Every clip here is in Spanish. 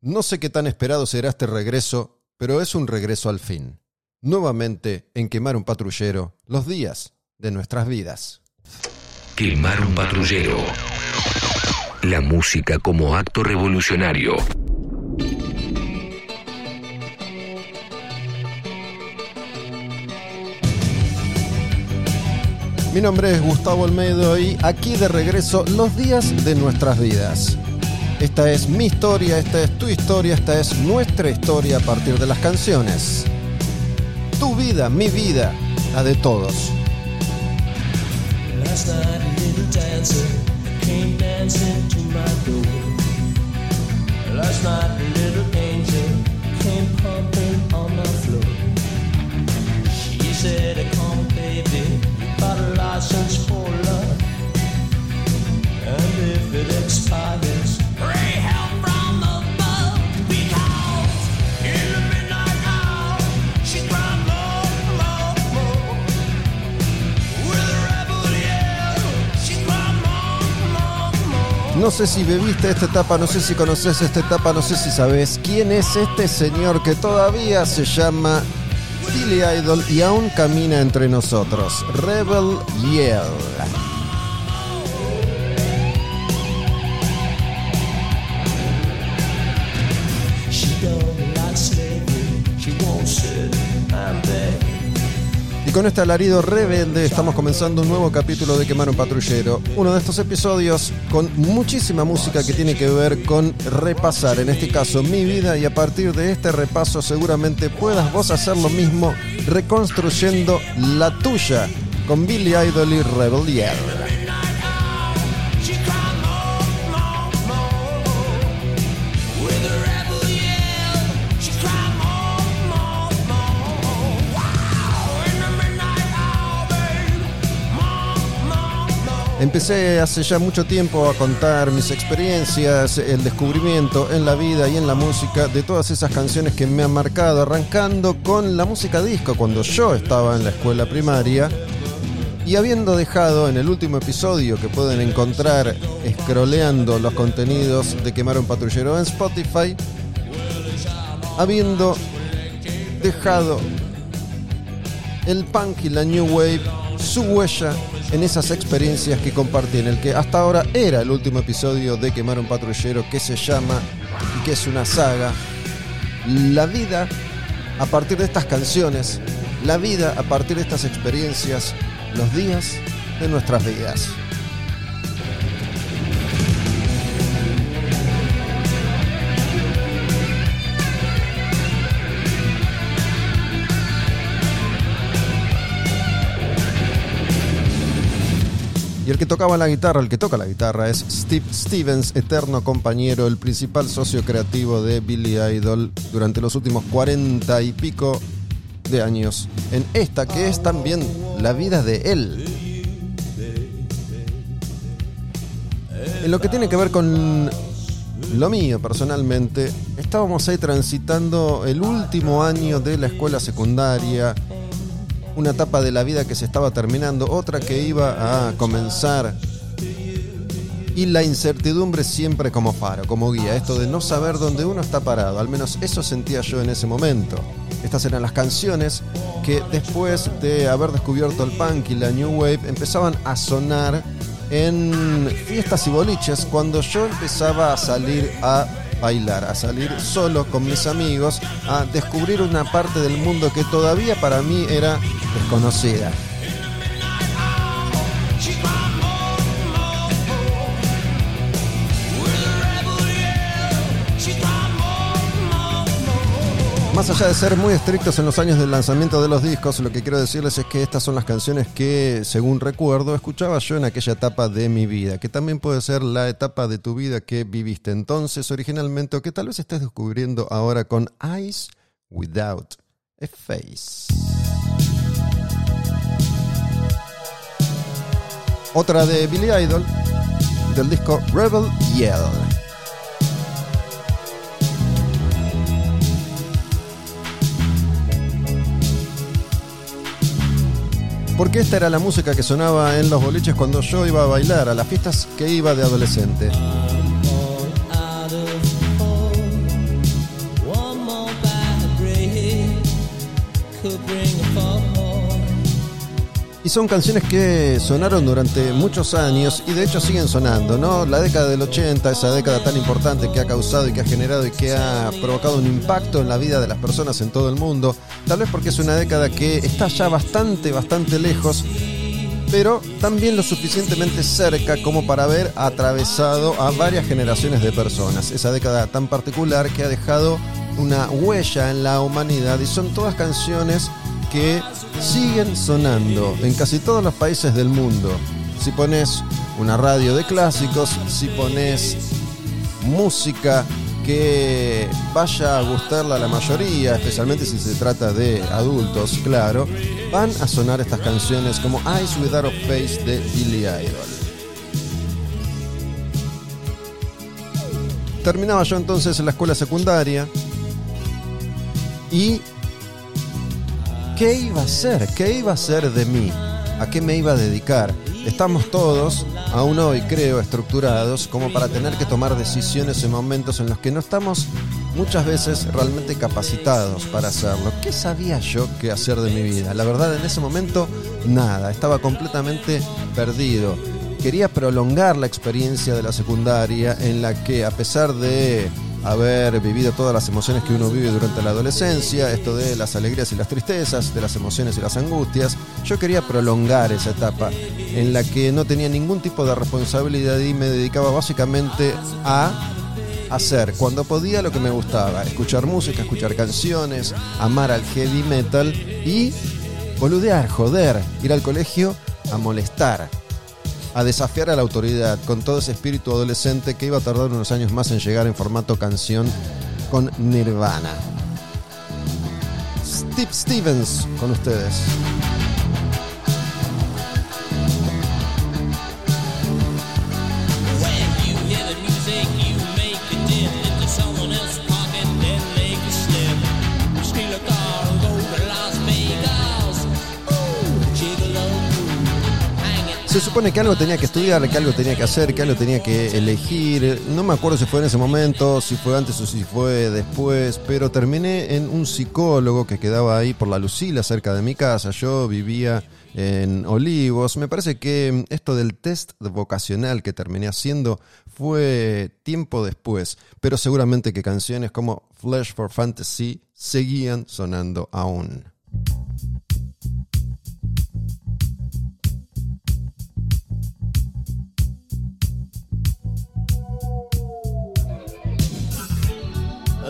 No sé qué tan esperado será este regreso, pero es un regreso al fin. Nuevamente en Quemar un Patrullero, los días de nuestras vidas. Quemar un patrullero. La música como acto revolucionario. Mi nombre es Gustavo Olmedo y aquí de regreso los días de nuestras vidas. Esta es mi historia, esta es tu historia, esta es nuestra historia a partir de las canciones. Tu vida, mi vida, la de todos. Last night a little dancer came dancing to my door. Last night little angel came pumping on my floor. She said, "Come, baby, you got a license for love, and if it expires, pray help from above because in the midnight hour she cried more, more, more." With a rebel yell, she cried more, more, more. No sé si bebiste esta etapa, no sé si conoces esta etapa, no sé si sabes quién es este señor que todavía se llama Billy Idol y aún camina entre nosotros. Rebel Yell. Y con este alarido rebelde estamos comenzando un nuevo capítulo de Quemar un Patrullero. Uno de estos episodios con muchísima música que tiene que ver con repasar, en este caso, mi vida y a partir de este repaso seguramente puedas vos hacer lo mismo reconstruyendo la tuya con Billy Idol y Rebel Empecé hace ya mucho tiempo a contar mis experiencias, el descubrimiento en la vida y en la música de todas esas canciones que me han marcado, arrancando con la música disco cuando yo estaba en la escuela primaria. Y habiendo dejado en el último episodio que pueden encontrar scrolleando los contenidos de Quemar un Patrullero en Spotify, habiendo dejado el punk y la new wave su huella en esas experiencias que compartí en el que hasta ahora era el último episodio de Quemar un Patrullero que se llama y que es una saga La vida a partir de estas canciones, la vida a partir de estas experiencias, los días de nuestras vidas. Y el que tocaba la guitarra, el que toca la guitarra es Steve Stevens, eterno compañero, el principal socio creativo de Billy Idol durante los últimos cuarenta y pico de años. En esta que es también la vida de él. En lo que tiene que ver con lo mío personalmente, estábamos ahí transitando el último año de la escuela secundaria, una etapa de la vida que se estaba terminando, otra que iba a comenzar. Y la incertidumbre siempre como faro, como guía, esto de no saber dónde uno está parado, al menos eso sentía yo en ese momento. Estas eran las canciones que después de haber descubierto el punk y la new wave empezaban a sonar en fiestas y boliches cuando yo empezaba a salir a bailar, a salir solo con mis amigos, a descubrir una parte del mundo que todavía para mí era desconocida. Más allá de ser muy estrictos en los años del lanzamiento de los discos, lo que quiero decirles es que estas son las canciones que, según recuerdo, escuchaba yo en aquella etapa de mi vida, que también puede ser la etapa de tu vida que viviste entonces originalmente o que tal vez estés descubriendo ahora con Eyes Without a Face. Otra de Billy Idol, del disco Rebel Yell. Porque esta era la música que sonaba en los boliches cuando yo iba a bailar, a las fiestas que iba de adolescente. Y son canciones que sonaron durante muchos años y de hecho siguen sonando, ¿no? La década del 80, esa década tan importante que ha causado y que ha generado y que ha provocado un impacto en la vida de las personas en todo el mundo. Tal vez porque es una década que está ya bastante, bastante lejos, pero también lo suficientemente cerca como para haber atravesado a varias generaciones de personas. Esa década tan particular que ha dejado una huella en la humanidad y son todas canciones que siguen sonando en casi todos los países del mundo. Si pones una radio de clásicos, si pones música que vaya a gustarla a la mayoría, especialmente si se trata de adultos, claro, van a sonar estas canciones como Eyes Without a Face de Billy Idol. Terminaba yo entonces en la escuela secundaria y ¿qué iba a hacer? ¿Qué iba a hacer de mí? ¿A qué me iba a dedicar? Estamos todos, aún hoy creo, estructurados como para tener que tomar decisiones en momentos en los que no estamos muchas veces realmente capacitados para hacerlo. ¿Qué sabía yo qué hacer de mi vida? La verdad, en ese momento, nada. Estaba completamente perdido. Quería prolongar la experiencia de la secundaria en la que, a pesar de haber vivido todas las emociones que uno vive durante la adolescencia, esto de las alegrías y las tristezas, de las emociones y las angustias, yo quería prolongar esa etapa en la que no tenía ningún tipo de responsabilidad y me dedicaba básicamente a hacer cuando podía lo que me gustaba, escuchar música, escuchar canciones, amar al heavy metal y boludear, joder, ir al colegio a molestar, a desafiar a la autoridad con todo ese espíritu adolescente que iba a tardar unos años más en llegar en formato canción con Nirvana. Steve Stevens con ustedes. Se supone que algo tenía que estudiar, que algo tenía que hacer, que algo tenía que elegir. No me acuerdo si fue en ese momento, si fue antes o si fue después, pero terminé en un psicólogo que quedaba ahí por la Lucila, cerca de mi casa. Yo vivía en Olivos. Me parece que esto del test vocacional que terminé haciendo fue tiempo después, pero seguramente que canciones como Flash for Fantasy seguían sonando aún.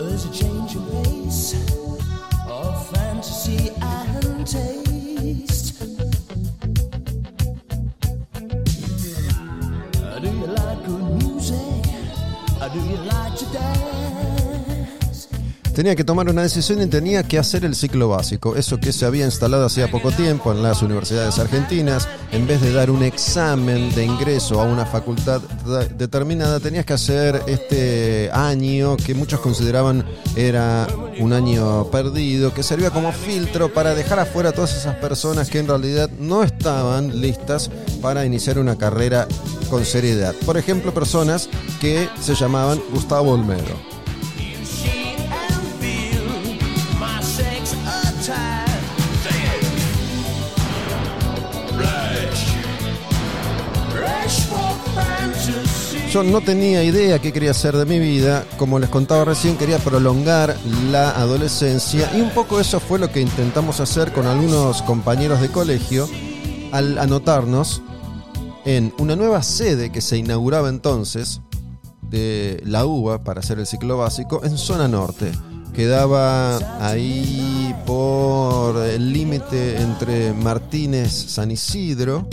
There's a change in pace of fantasy and taste. Uh, Do you like good music? Uh, Do you? Tenía que tomar una decisión y tenía que hacer el ciclo básico, eso que se había instalado hacía poco tiempo en las universidades argentinas. En vez de dar un examen de ingreso a una facultad de- determinada, tenías que hacer este año que muchos consideraban era un año perdido, que servía como filtro para dejar afuera a todas esas personas que en realidad no estaban listas para iniciar una carrera con seriedad. Por ejemplo, personas que se llamaban Gustavo Olmedo. Yo no tenía idea qué quería hacer de mi vida, como les contaba recién, quería prolongar la adolescencia y un poco eso fue lo que intentamos hacer con algunos compañeros de colegio al anotarnos en una nueva sede que se inauguraba entonces de la UBA para hacer el ciclo básico en zona norte. Quedaba ahí por el límite entre Martínez San Isidro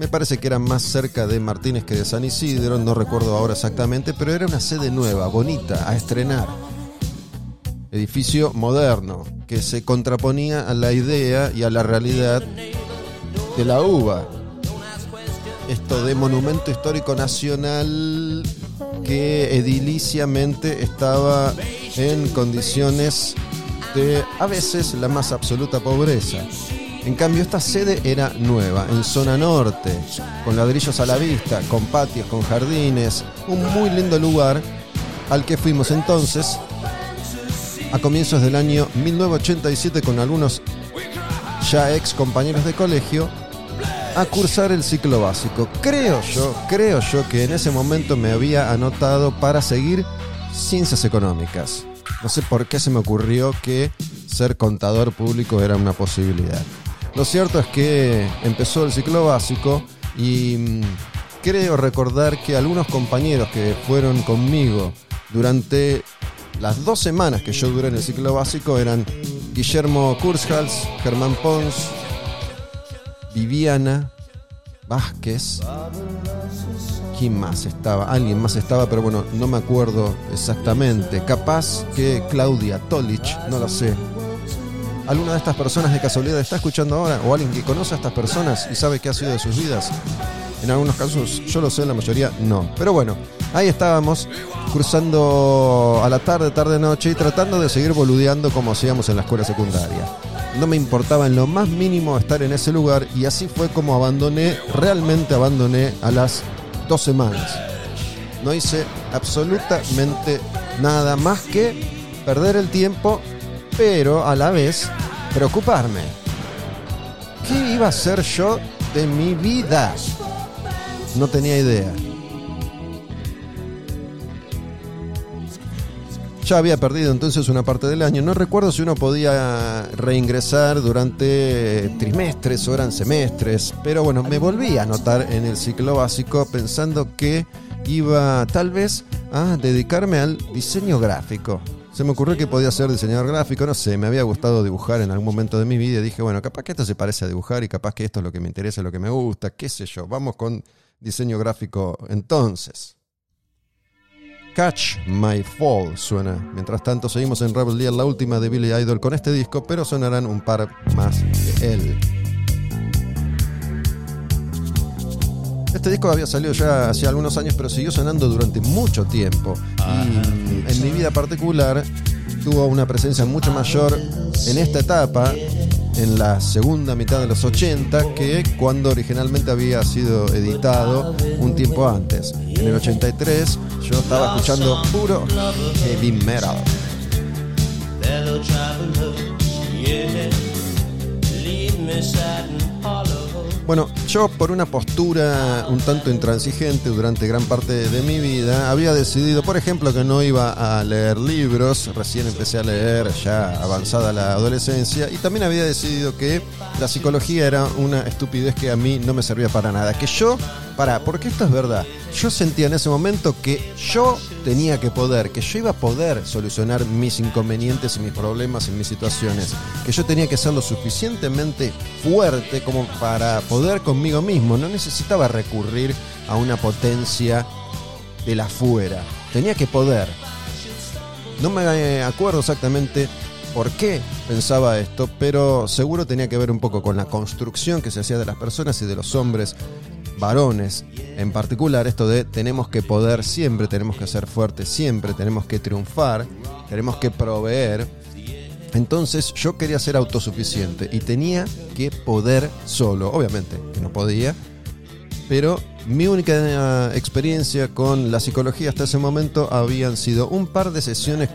me parece que era más cerca de Martínez que de San Isidro, no recuerdo ahora exactamente, pero era una sede nueva, bonita, a estrenar. Edificio moderno, que se contraponía a la idea y a la realidad de la UBA. Esto de monumento histórico nacional que ediliciamente estaba en condiciones de a veces la más absoluta pobreza. En cambio, esta sede era nueva, en zona norte, con ladrillos a la vista, con patios, con jardines, un muy lindo lugar al que fuimos entonces a comienzos del año 1987 con algunos ya ex compañeros de colegio, a cursar el ciclo básico. Creo yo, creo yo que en ese momento me había anotado para seguir ciencias económicas. No sé por qué se me ocurrió que ser contador público era una posibilidad. Lo cierto es que empezó el ciclo básico y mm, creo recordar que algunos compañeros que fueron conmigo durante las dos semanas que yo duré en el ciclo básico eran Guillermo Kurzhals, Germán Pons, Viviana Vázquez. ¿Quién más estaba? Alguien más estaba, pero bueno, no me acuerdo exactamente. Capaz que Claudia Tolich, no lo sé. ¿Alguna de estas personas de casualidad está escuchando ahora? ¿O alguien que conoce a estas personas y sabe qué ha sido de sus vidas? En algunos casos yo lo sé, en la mayoría no. Pero bueno, ahí estábamos cruzando a la tarde, tarde, noche y tratando de seguir boludeando como hacíamos en la escuela secundaria. No me importaba en lo más mínimo estar en ese lugar y así fue como abandoné, realmente abandoné a las dos semanas. No hice absolutamente nada más que perder el tiempo, pero a la vez preocuparme. ¿Qué iba a hacer yo de mi vida? No tenía idea. Ya había perdido entonces una parte del año. No recuerdo si uno podía reingresar durante trimestres o eran semestres. Pero bueno, me volví a anotar en el ciclo básico pensando que iba tal vez a dedicarme al diseño gráfico. Se me ocurrió que podía ser diseñador gráfico, no sé, me había gustado dibujar en algún momento de mi vida y dije, bueno, capaz que esto se parece a dibujar y capaz que esto es lo que me interesa, lo que me gusta, qué sé yo, vamos con diseño gráfico entonces. Catch My Fall suena. Mientras tanto, seguimos en Rebel la última de Billy Idol con este disco, pero sonarán un par más de él. Este disco había salido ya hace algunos años, pero siguió sonando durante mucho tiempo. Y en mi vida particular tuvo una presencia mucho mayor en esta etapa, en la segunda mitad de los 80, que cuando originalmente había sido editado un tiempo antes. En el 83 yo estaba escuchando puro heavy metal. Fellow traveler, yeah, leave me sad and hollow. Bueno, yo por una postura un tanto intransigente durante gran parte de mi vida, había decidido, por ejemplo, que no iba a leer libros, recién empecé a leer ya avanzada la adolescencia, y también había decidido que la psicología era una estupidez que a mí no me servía para nada, que yo, para, porque esto es verdad, yo sentía en ese momento que yo tenía que poder, que yo iba a poder solucionar mis inconvenientes y mis problemas y mis situaciones, que yo tenía que ser lo suficientemente fuerte como para poder conmigo mismo, no necesitaba recurrir a una potencia de la fuera, tenía que poder. No me acuerdo exactamente por qué pensaba esto, pero seguro tenía que ver un poco con la construcción que se hacía de las personas y de los hombres varones en particular, esto de tenemos que poder siempre, tenemos que ser fuertes siempre, tenemos que triunfar, tenemos que proveer. Entonces yo quería ser autosuficiente y tenía que poder solo, obviamente que no podía, pero mi única eh, experiencia con la psicología hasta ese momento habían sido un par de sesiones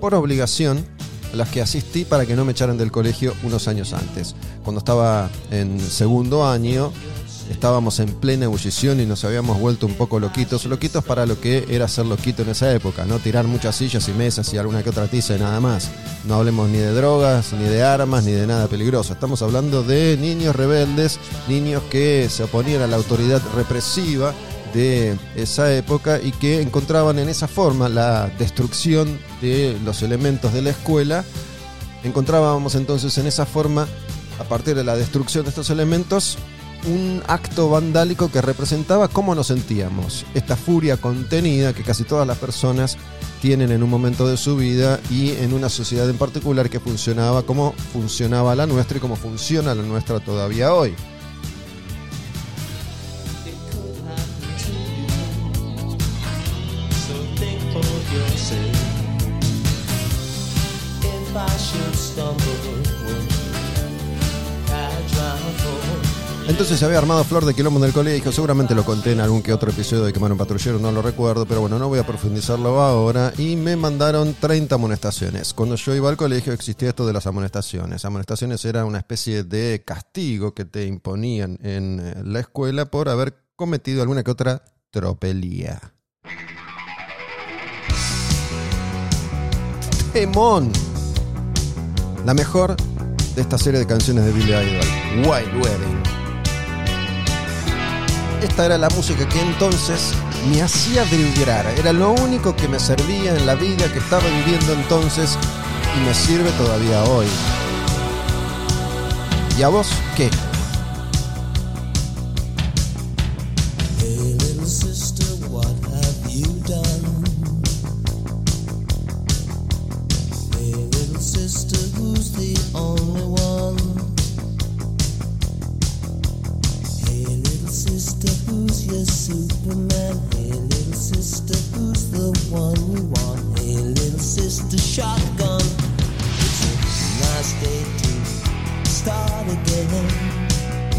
por obligación a las que asistí para que no me echaran del colegio unos años antes. Cuando estaba en segundo año, estábamos en plena ebullición y nos habíamos vuelto un poco loquitos. Loquitos para lo que era ser loquito en esa época, ¿no? Tirar muchas sillas y mesas y alguna que otra tiza y nada más. No hablemos ni de drogas, ni de armas, ni de nada peligroso. Estamos hablando de niños rebeldes, niños que se oponían a la autoridad represiva de esa época y que encontraban en esa forma la destrucción de los elementos de la escuela. Encontrábamos entonces en esa forma, a partir de la destrucción de estos elementos, un acto vandálico que representaba cómo nos sentíamos, esta furia contenida que casi todas las personas tienen en un momento de su vida y en una sociedad en particular que funcionaba como funcionaba la nuestra y como funciona la nuestra todavía hoy. Entonces se había armado flor de quilombo en el colegio. Seguramente lo conté en algún que otro episodio de Quemar un Patrullero, no lo recuerdo, pero bueno, no voy a profundizarlo ahora. Y me mandaron 30 amonestaciones. Cuando yo iba al colegio existía esto de las amonestaciones. Amonestaciones era una especie de castigo que te imponían en eh, la escuela por haber cometido alguna que otra tropelía. Temón. La mejor de esta serie de canciones de Billy Idol, Wild Wedding. Esta era la música que entonces me hacía vibrar. Era lo único que me servía en la vida que estaba viviendo entonces y me sirve todavía hoy. ¿Y a vos qué? Sister, who's the only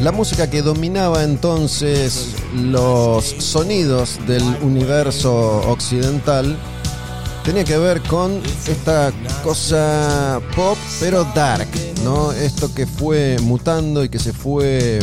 La música que dominaba entonces los sonidos del universo occidental tenía que ver con esta cosa pop pero dark, ¿no? Esto que fue mutando y que se fue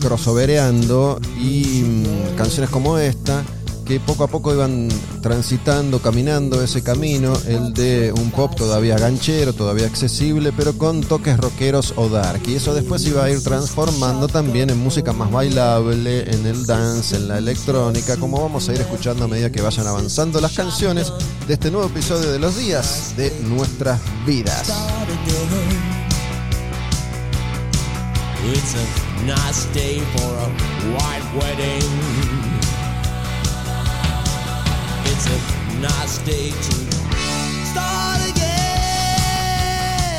crossovereando y mm, canciones como esta que poco a poco iban transitando, caminando ese camino, el de un pop todavía ganchero, todavía accesible, pero con toques rockeros o dark. Y eso después iba a ir transformando también en música más bailable, en el dance, en la electrónica, como vamos a ir escuchando a medida que vayan avanzando las canciones de este nuevo episodio de los días de nuestras vidas. Nice day for a white wedding. It's a nice day to start again.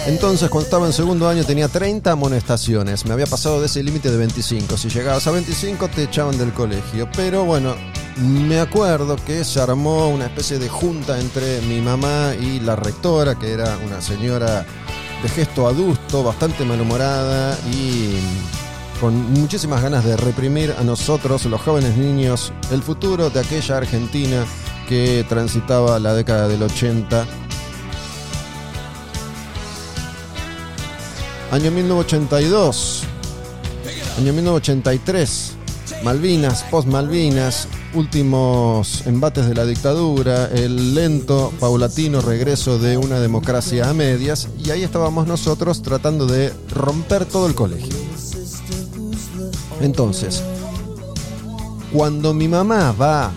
Entonces, cuando estaba en segundo año tenía 30 amonestaciones. Me había pasado de ese límite de 25. Si llegabas a 25 te echaban del colegio. Pero bueno, me acuerdo que se armó una especie de junta entre mi mamá y la rectora, que era una señora de gesto adusto, bastante malhumorada y con muchísimas ganas de reprimir a nosotros, los jóvenes niños, el futuro de aquella Argentina que transitaba la década del 80 Año 1982. Año 1983. Malvinas, post-Malvinas, últimos embates de la dictadura, el lento, paulatino regreso de una democracia a medias, y ahí estábamos nosotros tratando de romper todo el colegio. Entonces, cuando mi mamá va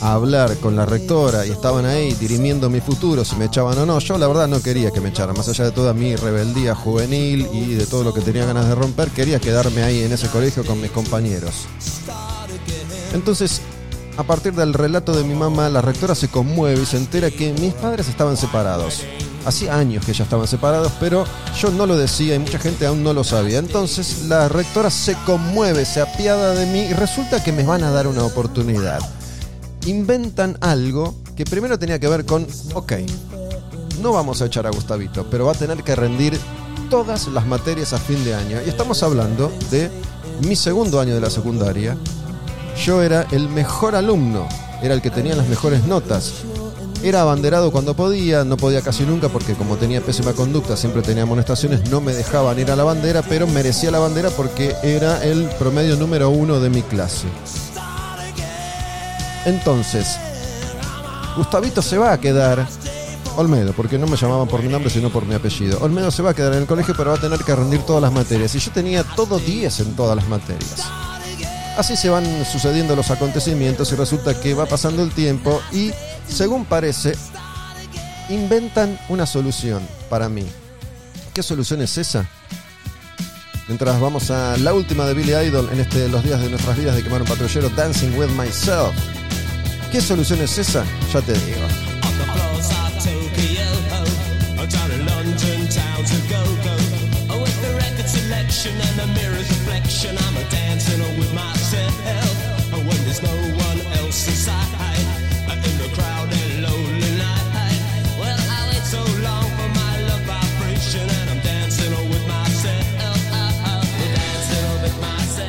a hablar con la rectora y estaban ahí dirimiendo mi futuro, si me echaban o no, yo la verdad no quería que me echaran, más allá de toda mi rebeldía juvenil y de todo lo que tenía ganas de romper, quería quedarme ahí en ese colegio con mis compañeros. Entonces, a partir del relato de mi mamá, la rectora se conmueve y se entera que mis padres estaban separados. Hacía años que ya estaban separados, pero yo no lo decía y mucha gente aún no lo sabía. Entonces la rectora se conmueve, se apiada de mí y resulta que me van a dar una oportunidad. Inventan algo que primero tenía que ver con, ok, no vamos a echar a Gustavito, pero va a tener que rendir todas las materias a fin de año. Y estamos hablando de mi segundo año de la secundaria. Yo era el mejor alumno, era el que tenía las mejores notas. Era abanderado cuando podía, no podía casi nunca porque como tenía pésima conducta, siempre tenía amonestaciones, no me dejaban ir a la bandera, pero merecía la bandera porque era el promedio número uno de mi clase. Entonces, Gustavito se va a quedar, Olmedo, porque no me llamaban por mi nombre sino por mi apellido. Olmedo se va a quedar en el colegio pero va a tener que rendir todas las materias. Y yo tenía todo 10 en todas las materias. Así se van sucediendo los acontecimientos y resulta que va pasando el tiempo y, según parece, inventan una solución para mí. ¿Qué solución es esa? Mientras vamos a la última de Billy Idol en este Los días de nuestras vidas de quemar un patrullero, Dancing with Myself. ¿Qué solución es esa? Ya te digo.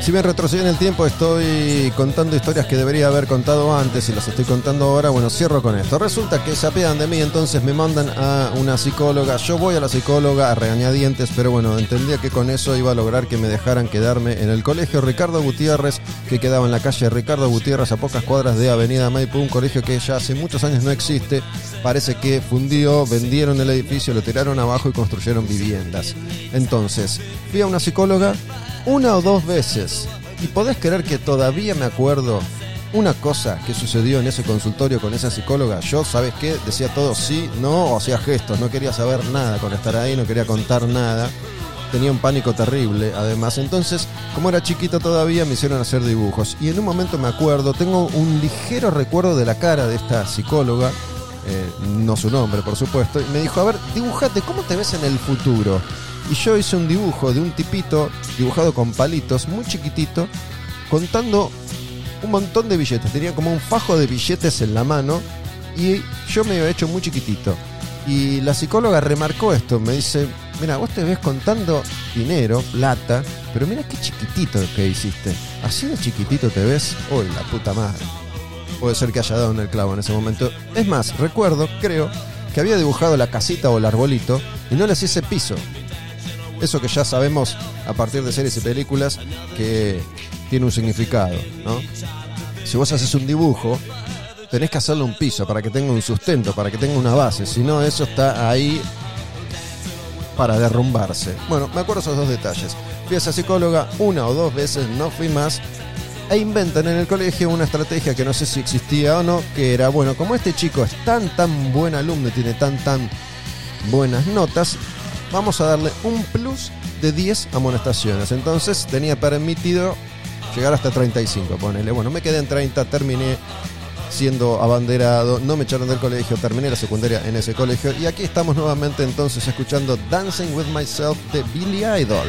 Si bien retrocedí en el tiempo, estoy contando historias que debería haber contado antes y las estoy contando ahora. Bueno, cierro con esto. Resulta que se apean de mí, entonces me mandan a una psicóloga. Yo voy a la psicóloga a regañadientes, pero bueno, entendía que con eso iba a lograr que me dejaran quedarme en el colegio Ricardo Gutiérrez, que quedaba en la calle Ricardo Gutiérrez a pocas cuadras de Avenida Maipú, un colegio que ya hace muchos años no existe. Parece que fundió, vendieron el edificio, lo tiraron abajo y construyeron viviendas. Entonces, fui a una psicóloga una o dos veces. Y podés creer que todavía me acuerdo una cosa que sucedió en ese consultorio con esa psicóloga. Yo, ¿sabes qué? Decía todo sí, no, o hacía gestos. No quería saber nada con estar ahí, no quería contar nada. Tenía un pánico terrible, además. Entonces, como era chiquito todavía, me hicieron hacer dibujos. Y en un momento me acuerdo, tengo un ligero recuerdo de la cara de esta psicóloga. eh, no su nombre, por supuesto. Y me dijo, a ver, dibujate, ¿cómo te ves en el futuro? Y yo hice un dibujo de un tipito dibujado con palitos, muy chiquitito, contando un montón de billetes. Tenía como un fajo de billetes en la mano y yo me había hecho muy chiquitito. Y la psicóloga remarcó esto, me dice, mira, vos te ves contando dinero, plata, pero mira qué chiquitito que hiciste. Así de chiquitito te ves, uy, la puta madre. Puede ser que haya dado en el clavo en ese momento. Es más, recuerdo, creo, que había dibujado la casita o el arbolito y no les hice piso. Eso que ya sabemos a partir de series y películas que tiene un significado, ¿no? Si vos haces un dibujo, tenés que hacerle un piso para que tenga un sustento, para que tenga una base. Si no, eso está ahí para derrumbarse. Bueno, me acuerdo esos dos detalles. Fui a esa psicóloga una o dos veces, no fui más. E inventan en el colegio una estrategia que no sé si existía o no, que era, bueno, como este chico es tan, tan buen alumno y tiene tan, tan buenas notas, vamos a darle un plus de 10 amonestaciones. Entonces tenía permitido llegar hasta 35, ponele. Bueno, me quedé en 30, terminé siendo abanderado, no me echaron del colegio, terminé la secundaria en ese colegio y aquí estamos nuevamente entonces escuchando Dancing with Myself de Billy Idol.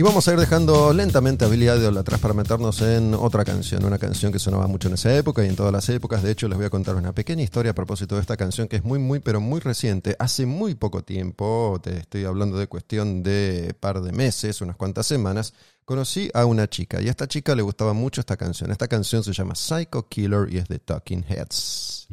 Y vamos a ir dejando lentamente Billy Idol atrás para meternos en otra canción, una canción que sonaba mucho en esa época y en todas las épocas. De hecho, les voy a contar una pequeña historia a propósito de esta canción que es muy, muy, pero muy reciente. Hace muy poco tiempo, te estoy hablando de cuestión de par de meses, unas cuantas semanas, conocí a una chica y a esta chica le gustaba mucho esta canción. Esta canción se llama Psycho Killer y es de Talking Heads.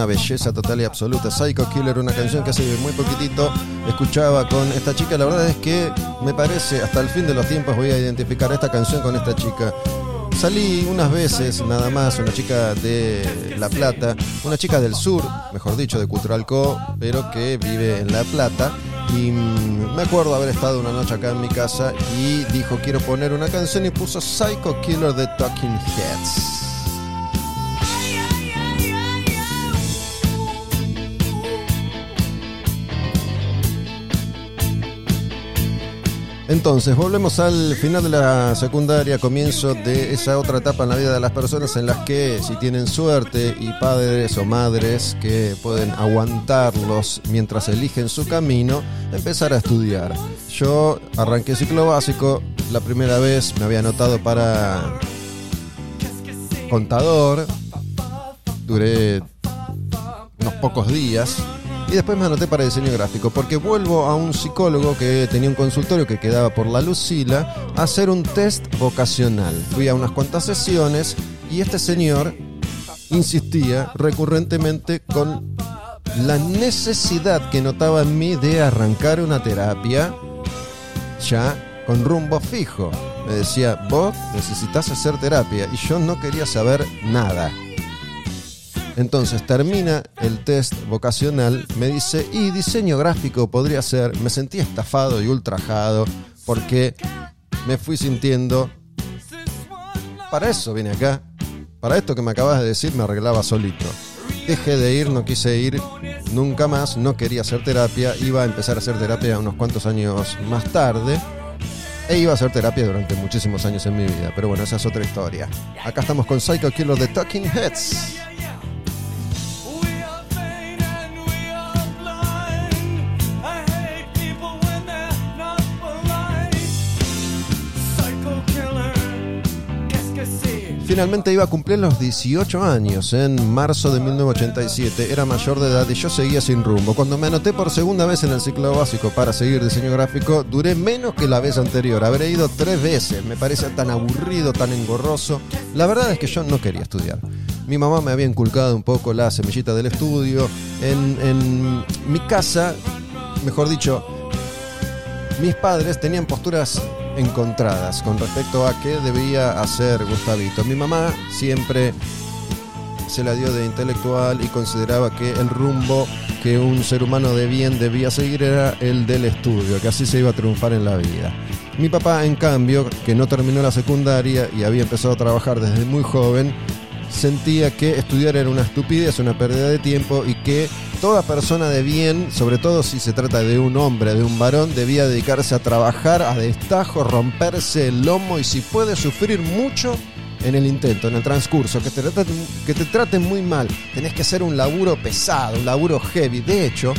Una belleza total y absoluta. Psycho Killer, una canción que hace muy poquitito escuchaba con esta chica. La verdad es que me parece, hasta el fin de los tiempos voy a identificar esta canción con esta chica. Salí unas veces nada más, una chica de La Plata, una chica del sur, mejor dicho, de Cutralcó, pero que vive en La Plata. Y mm, me acuerdo haber estado una noche acá en mi casa y dijo quiero poner una canción y puso Psycho Killer de Talking Heads. Entonces, volvemos al final de la secundaria, comienzo de esa otra etapa en la vida de las personas en las que si tienen suerte y padres o madres que pueden aguantarlos mientras eligen su camino, empezar a estudiar. Yo arranqué ciclo básico, la primera vez me había anotado para contador, duré unos pocos días y después me anoté para diseño gráfico porque vuelvo a un psicólogo que tenía un consultorio que quedaba por la Lucila a hacer un test vocacional. Fui a unas cuantas sesiones y este señor insistía recurrentemente con la necesidad que notaba en mí de arrancar una terapia ya con rumbo fijo. me decía, vos necesitas hacer terapia. Y yo no quería saber nada. Entonces termina el test vocacional, me dice, y diseño gráfico podría ser. Me sentí estafado y ultrajado porque me fui sintiendo, para eso vine acá, para esto que me acabas de decir me arreglaba solito. Dejé de ir, no quise ir nunca más, no quería hacer terapia, iba a empezar a hacer terapia unos cuantos años más tarde. E iba a hacer terapia durante muchísimos años en mi vida, pero bueno, esa es otra historia. Acá estamos con Psycho Killer de Talking Heads. Finalmente iba a cumplir los 18 años en marzo de 1987. Era mayor de edad y yo seguía sin rumbo. Cuando me anoté por segunda vez en el ciclo básico para seguir diseño gráfico, duré menos que la vez anterior. Habré ido tres veces. Me parece tan aburrido, tan engorroso. La verdad es que yo no quería estudiar. Mi mamá me había inculcado un poco la semillita del estudio. En, en mi casa, mejor dicho, mis padres tenían posturas encontradas con respecto a qué debía hacer Gustavito. Mi mamá siempre se la dio de intelectual y consideraba que el rumbo que un ser humano de bien debía seguir era el del estudio, que así se iba a triunfar en la vida. Mi papá, en cambio, que no terminó la secundaria y había empezado a trabajar desde muy joven, sentía que estudiar era una estupidez, una pérdida de tiempo y que toda persona de bien, sobre todo si se trata de un hombre, de un varón, debía dedicarse a trabajar a destajo, romperse el lomo y si puede sufrir mucho en el intento, en el transcurso, que te, traten, que te traten muy mal, tenés que hacer un laburo pesado, un laburo heavy. De hecho,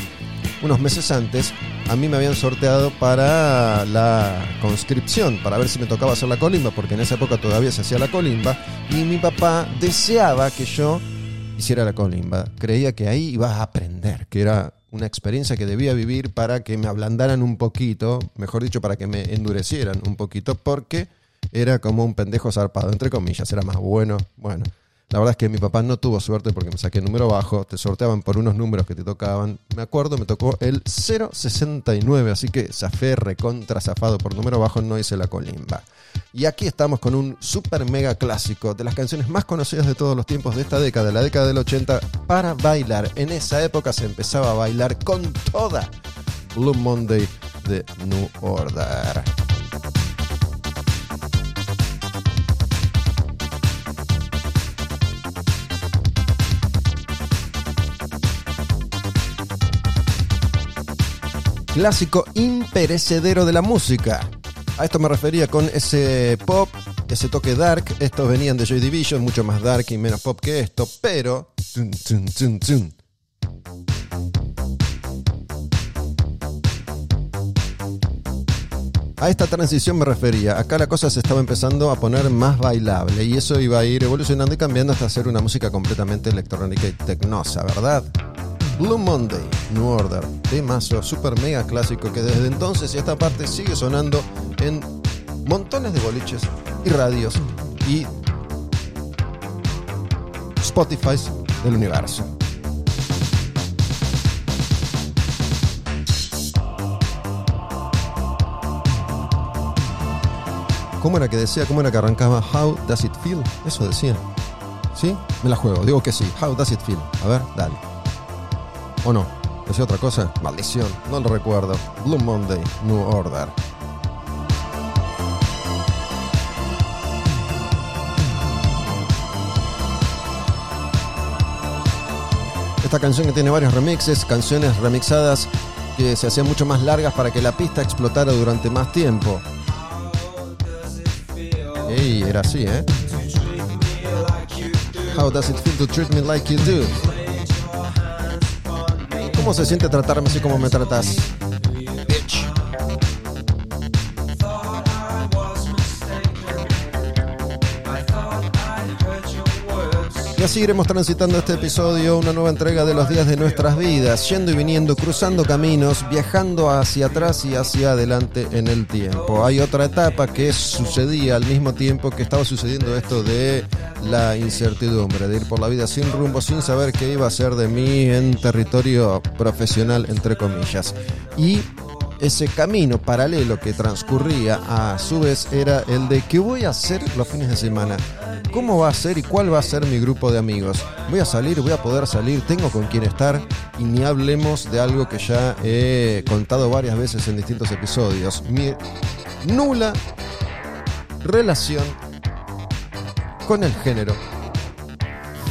unos meses antes, a mí me habían sorteado para la conscripción, para ver si me tocaba hacer la colimba, porque en esa época todavía se hacía la colimba, y mi papá deseaba que yo hiciera la colimba. Creía que ahí iba a aprender, que era una experiencia que debía vivir para que me ablandaran un poquito, mejor dicho, para que me endurecieran un poquito, porque era como un pendejo zarpado, entre comillas, era más bueno. Bueno, la verdad es que mi papá no tuvo suerte porque me saqué número bajo, te sorteaban por unos números que te tocaban. Me acuerdo, me tocó el 069, así que zafé recontra zafado por número bajo, no hice la colimba. Y aquí estamos con un super mega clásico de las canciones más conocidas de todos los tiempos de esta década, la década del 80, para bailar. En esa época se empezaba a bailar con toda Blue Monday de New Order. Clásico imperecedero de la música. A esto me refería con ese pop, ese toque dark. Estos venían de Joy Division, mucho más dark y menos pop que esto, pero. A esta transición me refería. Acá la cosa se estaba empezando a poner más bailable y eso iba a ir evolucionando y cambiando hasta ser una música completamente electrónica y tecnosa, ¿verdad? Blue Monday, New Order, temazo super mega clásico que desde entonces y esta parte sigue sonando en montones de boliches y radios y Spotify del universo. ¿Cómo era que decía? ¿Cómo era que arrancaba? How does it feel? Eso decía. ¿Sí? Me la juego, digo que sí. How does it feel? A ver, dale. ¿O no? ¿Decía otra cosa? Maldición, no lo recuerdo. Blue Monday, New Order. Esta canción que tiene varios remixes, canciones remixadas que se hacían mucho más largas para que la pista explotara durante más tiempo. Ey, era así, ¿eh? How does it feel to treat me like you do? ¿Cómo se siente tratarme así como me tratas? Y así iremos transitando este episodio, una nueva entrega de los días de nuestras vidas, yendo y viniendo, cruzando caminos, viajando hacia atrás y hacia adelante en el tiempo. Hay otra etapa que sucedía al mismo tiempo que estaba sucediendo esto de la incertidumbre, de ir por la vida sin rumbo, sin saber qué iba a ser de mí en territorio profesional, entre comillas. Y ese camino paralelo que transcurría a su vez era el de qué voy a hacer los fines de semana. ¿Cómo va a ser y cuál va a ser mi grupo de amigos? ¿Voy a salir? ¿Voy a poder salir? ¿Tengo con quién estar? Y ni hablemos de algo que ya he contado varias veces en distintos episodios. Mi nula relación con el género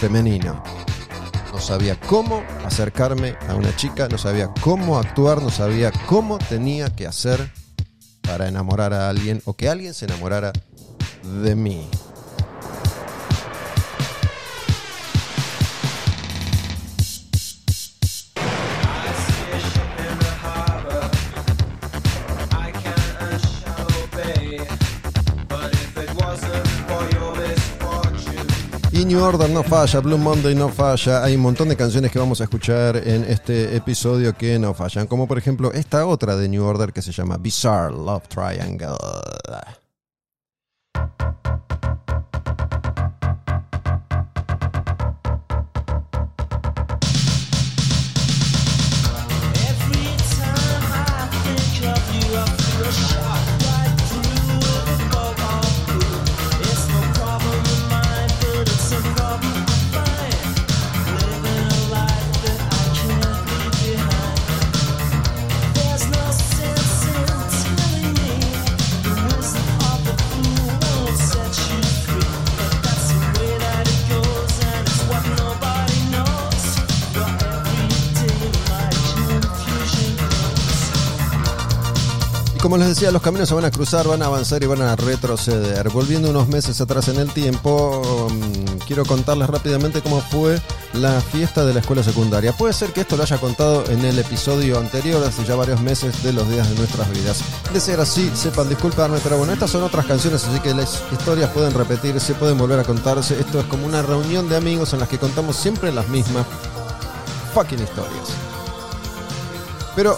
femenino. No sabía cómo acercarme a una chica, no sabía cómo actuar, no sabía cómo tenía que hacer para enamorar a alguien o que alguien se enamorara de mí. New Order no falla, Blue Monday no falla. Hay un montón de canciones que vamos a escuchar en este episodio que no fallan. Como por ejemplo esta otra de New Order que se llama Bizarre Love Triangle. Como les decía, los caminos se van a cruzar, van a avanzar y van a retroceder. Volviendo unos meses atrás en el tiempo, mm, quiero contarles rápidamente cómo fue la fiesta de la escuela secundaria. Puede ser que esto lo haya contado en el episodio anterior, hace ya varios meses de los días de nuestras vidas. De ser así, sepan disculparme, pero bueno, estas son otras canciones, así que las historias pueden repetirse, pueden volver a contarse. Esto es como una reunión de amigos en las que contamos siempre las mismas fucking historias. Pero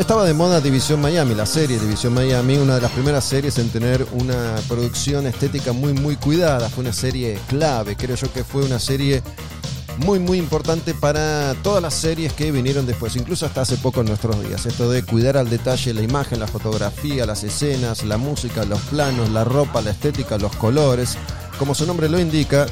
estaba de moda División Miami, la serie División Miami, una de las primeras series en tener una producción estética muy muy cuidada. Fue una serie clave, creo yo que fue una serie muy muy importante para todas las series que vinieron después, incluso hasta hace poco en nuestros días. Esto de cuidar al detalle la imagen, la fotografía, las escenas, la música, los planos, la ropa, la estética, los colores. Como su nombre lo indica,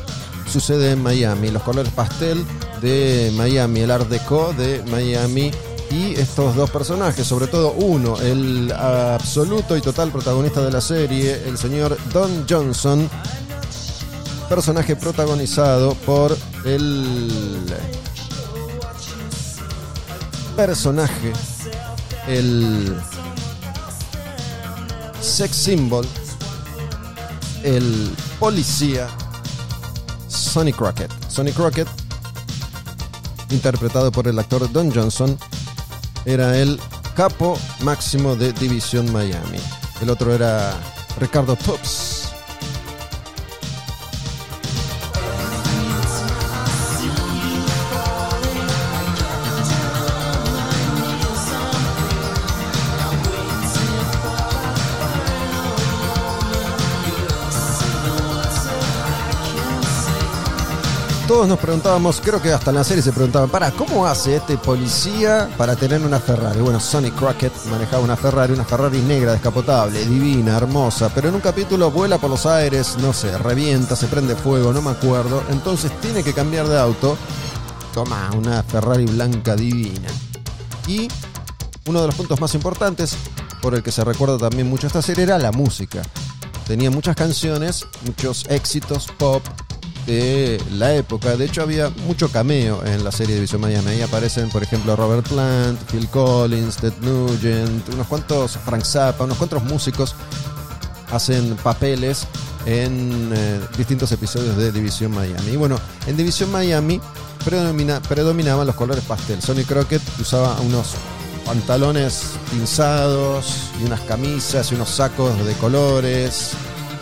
sucede en Miami. Los colores pastel de Miami, el art deco de Miami y estos dos personajes, sobre todo uno, el absoluto y total protagonista de la serie, el señor Don Johnson, personaje protagonizado por el personaje, el sex symbol, el policía Sonny Crockett. Sonny Crockett, interpretado por el actor Don Johnson, era el capo máximo de División Miami. El otro era Ricardo Tubbs. Todos nos preguntábamos, creo que hasta en la serie se preguntaban, para, ¿cómo hace este policía para tener una Ferrari? Bueno, Sonny Crockett manejaba una Ferrari, una Ferrari negra descapotable, divina, hermosa, pero en un capítulo vuela por los aires, no sé, revienta, se prende fuego, no me acuerdo, entonces tiene que cambiar de auto, toma una Ferrari blanca divina. Y uno de los puntos más importantes, por el que se recuerda también mucho esta serie, era la música. Tenía muchas canciones, muchos éxitos pop, de la época. De hecho, había mucho cameo en la serie División Miami. Ahí aparecen, por ejemplo, Robert Plant, Phil Collins, Ted Nugent, unos cuantos, Frank Zappa, unos cuantos músicos hacen papeles en eh, distintos episodios de División Miami. Y bueno, en División Miami predomina- predominaban los colores pastel. Sonny Crockett usaba unos pantalones pinzados y unas camisas y unos sacos de colores.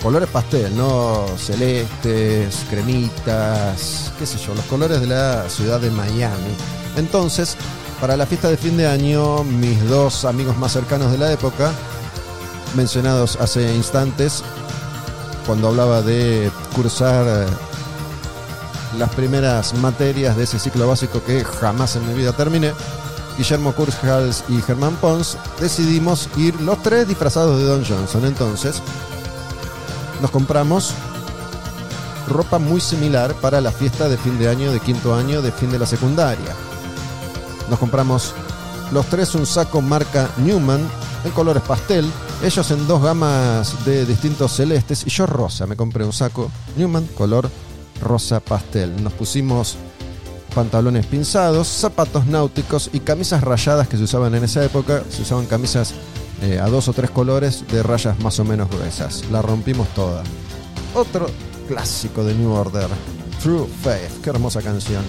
Colores pastel, ¿no? Celestes, cremitas, qué sé yo, los colores de la ciudad de Miami. Entonces, para la fiesta de fin de año, mis dos amigos más cercanos de la época, mencionados hace instantes, cuando hablaba de cursar eh, las primeras materias de ese ciclo básico que jamás en mi vida terminé, Guillermo Kurzhals y Germán Pons, decidimos ir los tres disfrazados de Don Johnson. Entonces, nos compramos ropa muy similar para la fiesta de fin de año, de quinto año, de fin de la secundaria. Nos compramos los tres un saco marca Newman en colores pastel, ellos en dos gamas de distintos celestes y yo rosa. Me compré un saco Newman color rosa pastel. Nos pusimos pantalones pinzados, zapatos náuticos y camisas rayadas que se usaban en esa época. Se usaban camisas eh, a dos o tres colores de rayas más o menos gruesas. La rompimos toda. Otro clásico de New Order, True Faith. Qué hermosa canción.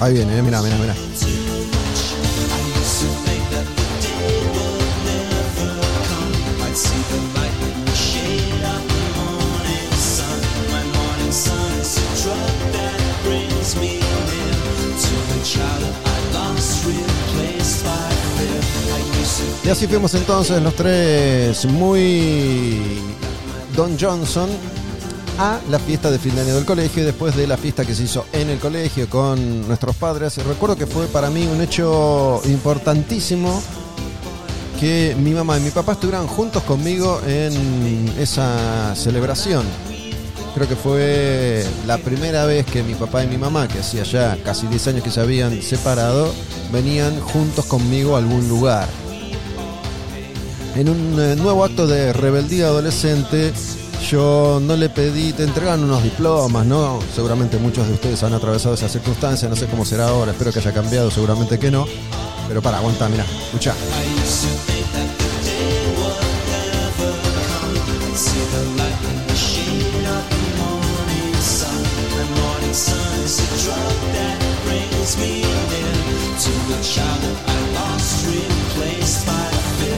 Ahí viene, eh, mira, mira, mira. Y así fuimos entonces los tres muy Don Johnson a la fiesta de fin de año del colegio y después de la fiesta que se hizo en el colegio con nuestros padres. Recuerdo que fue para mí un hecho importantísimo que mi mamá y mi papá estuvieran juntos conmigo en esa celebración. Creo que fue la primera vez que mi papá y mi mamá, que hacía ya casi 10 años que se habían separado, venían juntos conmigo a algún lugar. En un eh, nuevo acto de rebeldía adolescente, yo no le pedí, te entregan unos diplomas, ¿no? Seguramente muchos de ustedes han atravesado esa circunstancia, no sé cómo será ahora, espero que haya cambiado, seguramente que no. Pero para, aguanta, mira, escucha.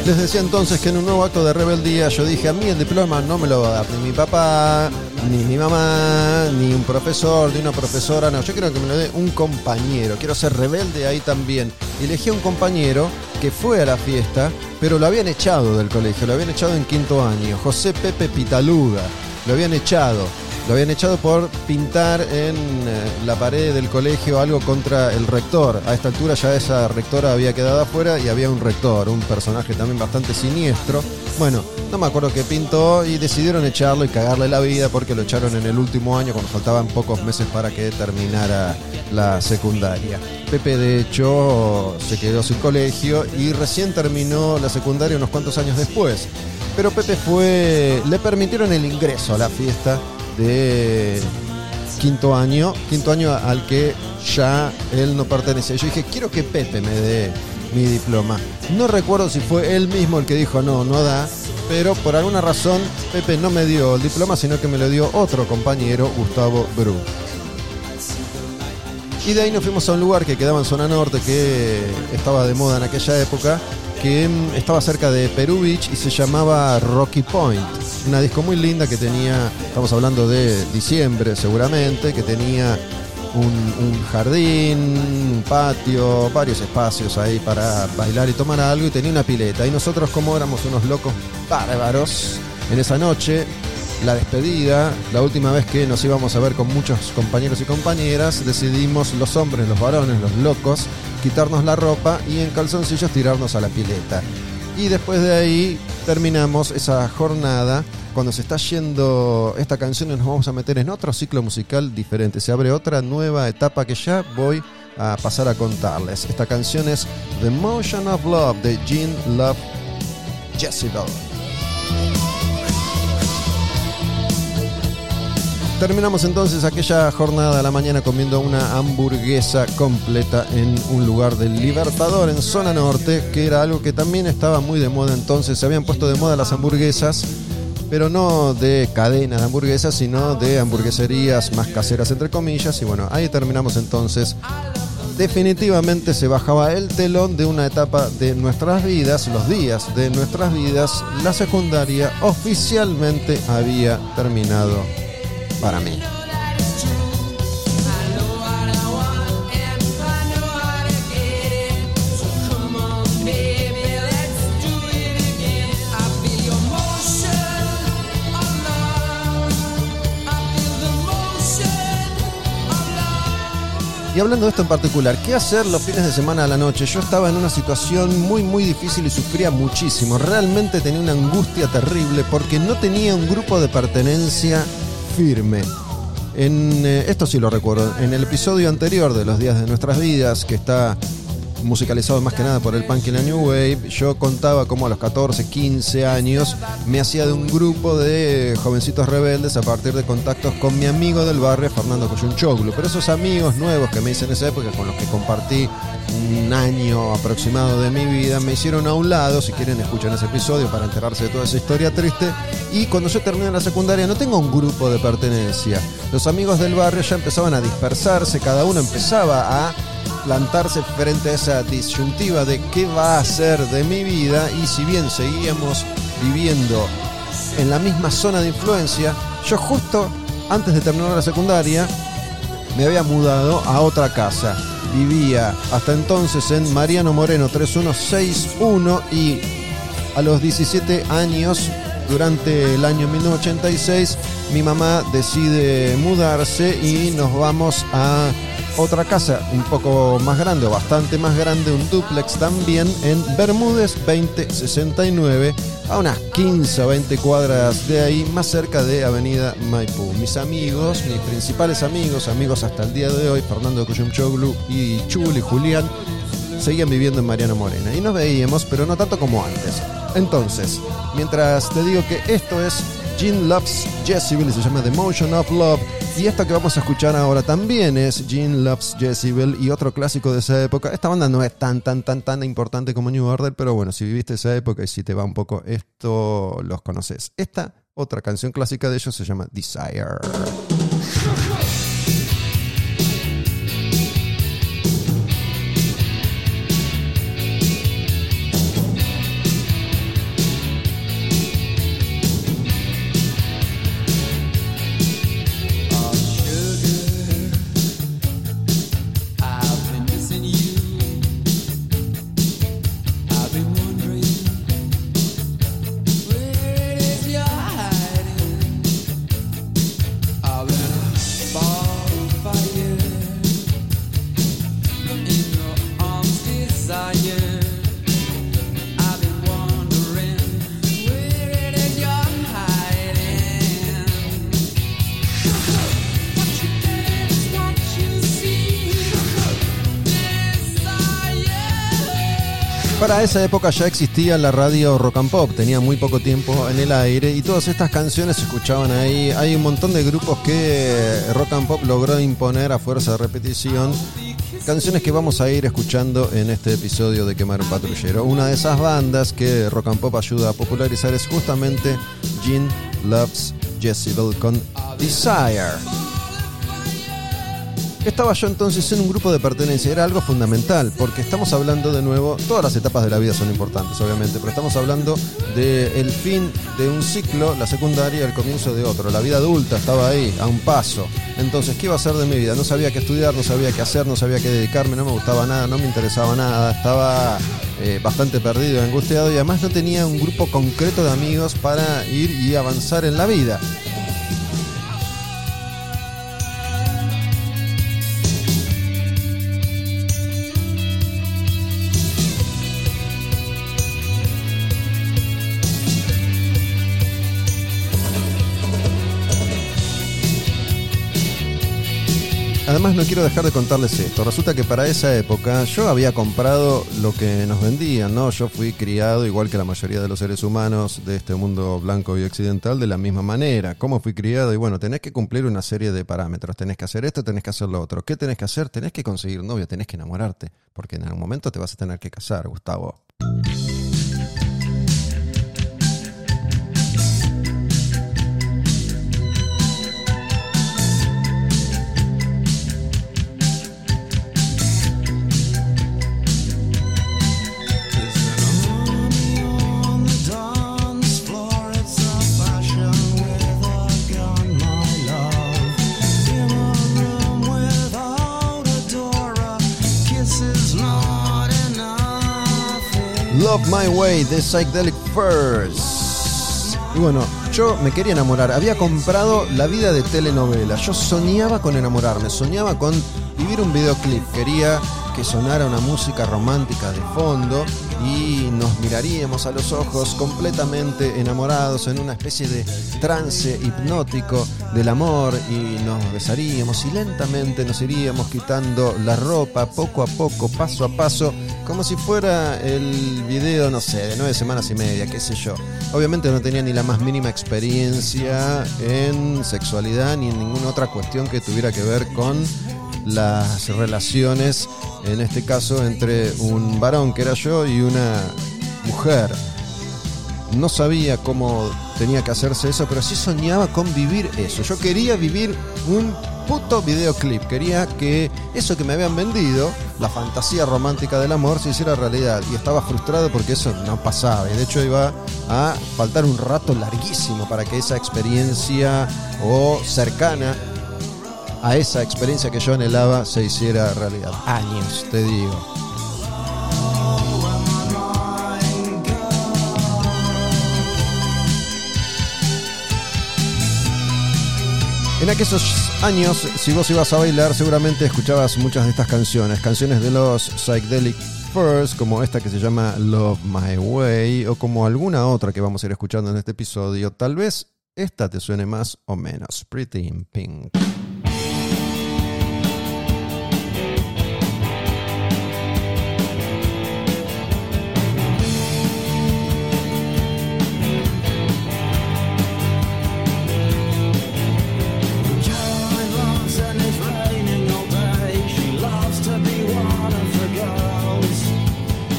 Les decía entonces que en un nuevo acto de rebeldía yo dije, a mí el diploma no me lo va a dar ni mi papá, ni mi mamá, ni un profesor, ni una profesora, no, yo quiero que me lo dé un compañero, quiero ser rebelde ahí también. Elegí a un compañero que fue a la fiesta, pero lo habían echado del colegio, lo habían echado en quinto año, José Pepe Pitaluga, lo habían echado. Lo habían echado por pintar en eh, la pared del colegio algo contra el rector. A esta altura ya esa rectora había quedado afuera y había un rector, un personaje también bastante siniestro. Bueno, no me acuerdo qué pintó y decidieron echarlo y cagarle la vida porque lo echaron en el último año cuando faltaban pocos meses para que terminara la secundaria. Pepe de hecho se quedó sin colegio y recién terminó la secundaria unos cuantos años después. Pero Pepe fue, le permitieron el ingreso a la fiesta de quinto año, quinto año al que ya él no pertenece. Yo dije, quiero que Pepe me dé mi diploma. No recuerdo si fue él mismo el que dijo, no, no da, pero por alguna razón Pepe no me dio el diploma, sino que me lo dio otro compañero, Gustavo Bru. Y de ahí nos fuimos a un lugar que quedaba en zona norte, que estaba de moda en aquella época, que mm, estaba cerca de Perú Beach y se llamaba Rocky Point. Una disco muy linda que tenía, estamos hablando de diciembre seguramente, que tenía un, un jardín, un patio, varios espacios ahí para bailar y tomar algo y tenía una pileta. Y nosotros como éramos unos locos bárbaros en esa noche, la despedida, la última vez que nos íbamos a ver con muchos compañeros y compañeras, decidimos los hombres, los varones, los locos, quitarnos la ropa y en calzoncillos tirarnos a la pileta. Y después de ahí terminamos esa jornada. Cuando se está yendo esta canción nos vamos a meter en otro ciclo musical diferente. Se abre otra nueva etapa que ya voy a pasar a contarles. Esta canción es The Motion of Love de Jean Love Jezebel. Terminamos entonces aquella jornada a la mañana comiendo una hamburguesa completa en un lugar del Libertador en zona norte, que era algo que también estaba muy de moda entonces. Se habían puesto de moda las hamburguesas, pero no de cadenas de hamburguesas, sino de hamburgueserías más caseras entre comillas. Y bueno, ahí terminamos entonces definitivamente se bajaba el telón de una etapa de nuestras vidas, los días de nuestras vidas, la secundaria oficialmente había terminado para mí. Y hablando de esto en particular, ¿qué hacer los fines de semana a la noche? Yo estaba en una situación muy muy difícil y sufría muchísimo. Realmente tenía una angustia terrible porque no tenía un grupo de pertenencia firme. En, eh, esto sí lo recuerdo, en el episodio anterior de Los días de nuestras vidas, que está musicalizado más que nada por el punk y la new wave, yo contaba como a los 14, 15 años me hacía de un grupo de jovencitos rebeldes a partir de contactos con mi amigo del barrio, Fernando Coyunchoglu. Pero esos amigos nuevos que me hice en esa época, con los que compartí un año aproximado de mi vida, me hicieron a un lado, si quieren escuchan ese episodio para enterarse de toda esa historia triste. Y cuando yo terminé la secundaria no tengo un grupo de pertenencia. Los amigos del barrio ya empezaban a dispersarse, cada uno empezaba a plantarse frente a esa disyuntiva de qué va a hacer de mi vida y si bien seguíamos viviendo en la misma zona de influencia, yo justo antes de terminar la secundaria me había mudado a otra casa. Vivía hasta entonces en Mariano Moreno 3161 y a los 17 años, durante el año 1986, mi mamá decide mudarse y nos vamos a otra casa un poco más grande o bastante más grande, un duplex también en Bermúdez 2069, a unas 15 o 20 cuadras de ahí, más cerca de Avenida Maipú. Mis amigos, mis principales amigos, amigos hasta el día de hoy, Fernando Cuyumchoglu y Chuli Julián, seguían viviendo en Mariano Morena y nos veíamos, pero no tanto como antes. Entonces, mientras te digo que esto es Gene Loves Jezebel se llama The Motion of Love. Y esto que vamos a escuchar ahora también es Gene Loves Jezebel y otro clásico de esa época. Esta banda no es tan, tan, tan, tan importante como New Order, pero bueno, si viviste esa época y si te va un poco esto, los conoces. Esta otra canción clásica de ellos se llama Desire. Para esa época ya existía la radio rock and pop, tenía muy poco tiempo en el aire y todas estas canciones se escuchaban ahí. Hay un montón de grupos que rock and pop logró imponer a fuerza de repetición. Canciones que vamos a ir escuchando en este episodio de Quemar un Patrullero. Una de esas bandas que rock and pop ayuda a popularizar es justamente Gene Loves Jezebel con Desire. Estaba yo entonces en un grupo de pertenencia, era algo fundamental, porque estamos hablando de nuevo, todas las etapas de la vida son importantes, obviamente, pero estamos hablando del fin de un ciclo, la secundaria, el comienzo de otro. La vida adulta estaba ahí, a un paso. Entonces, ¿qué iba a hacer de mi vida? No sabía qué estudiar, no sabía qué hacer, no sabía qué dedicarme, no me gustaba nada, no me interesaba nada, estaba eh, bastante perdido, angustiado y además no tenía un grupo concreto de amigos para ir y avanzar en la vida. Además no quiero dejar de contarles esto. Resulta que para esa época yo había comprado lo que nos vendían, ¿no? Yo fui criado igual que la mayoría de los seres humanos de este mundo blanco y occidental de la misma manera. ¿Cómo fui criado? Y bueno, tenés que cumplir una serie de parámetros. Tenés que hacer esto, tenés que hacer lo otro. ¿Qué tenés que hacer? Tenés que conseguir novio, tenés que enamorarte. Porque en algún momento te vas a tener que casar, Gustavo. Way de Psychedelic First. Y bueno, yo me quería enamorar. Había comprado la vida de telenovela. Yo soñaba con enamorarme, soñaba con vivir un videoclip. Quería que sonara una música romántica de fondo y nos miraríamos a los ojos completamente enamorados en una especie de trance hipnótico del amor y nos besaríamos y lentamente nos iríamos quitando la ropa poco a poco, paso a paso, como si fuera el video, no sé, de nueve semanas y media, qué sé yo. Obviamente no tenía ni la más mínima experiencia en sexualidad ni en ninguna otra cuestión que tuviera que ver con las relaciones, en este caso entre un varón que era yo y una mujer. No sabía cómo tenía que hacerse eso, pero sí soñaba con vivir eso. Yo quería vivir un puto videoclip. Quería que eso que me habían vendido, la fantasía romántica del amor, se hiciera realidad. Y estaba frustrado porque eso no pasaba. Y de hecho iba a faltar un rato larguísimo para que esa experiencia o cercana a esa experiencia que yo anhelaba se hiciera realidad. Años, te digo. En aquellos años, si vos ibas a bailar, seguramente escuchabas muchas de estas canciones. Canciones de los Psychedelic First, como esta que se llama Love My Way, o como alguna otra que vamos a ir escuchando en este episodio. Tal vez esta te suene más o menos. Pretty in Pink.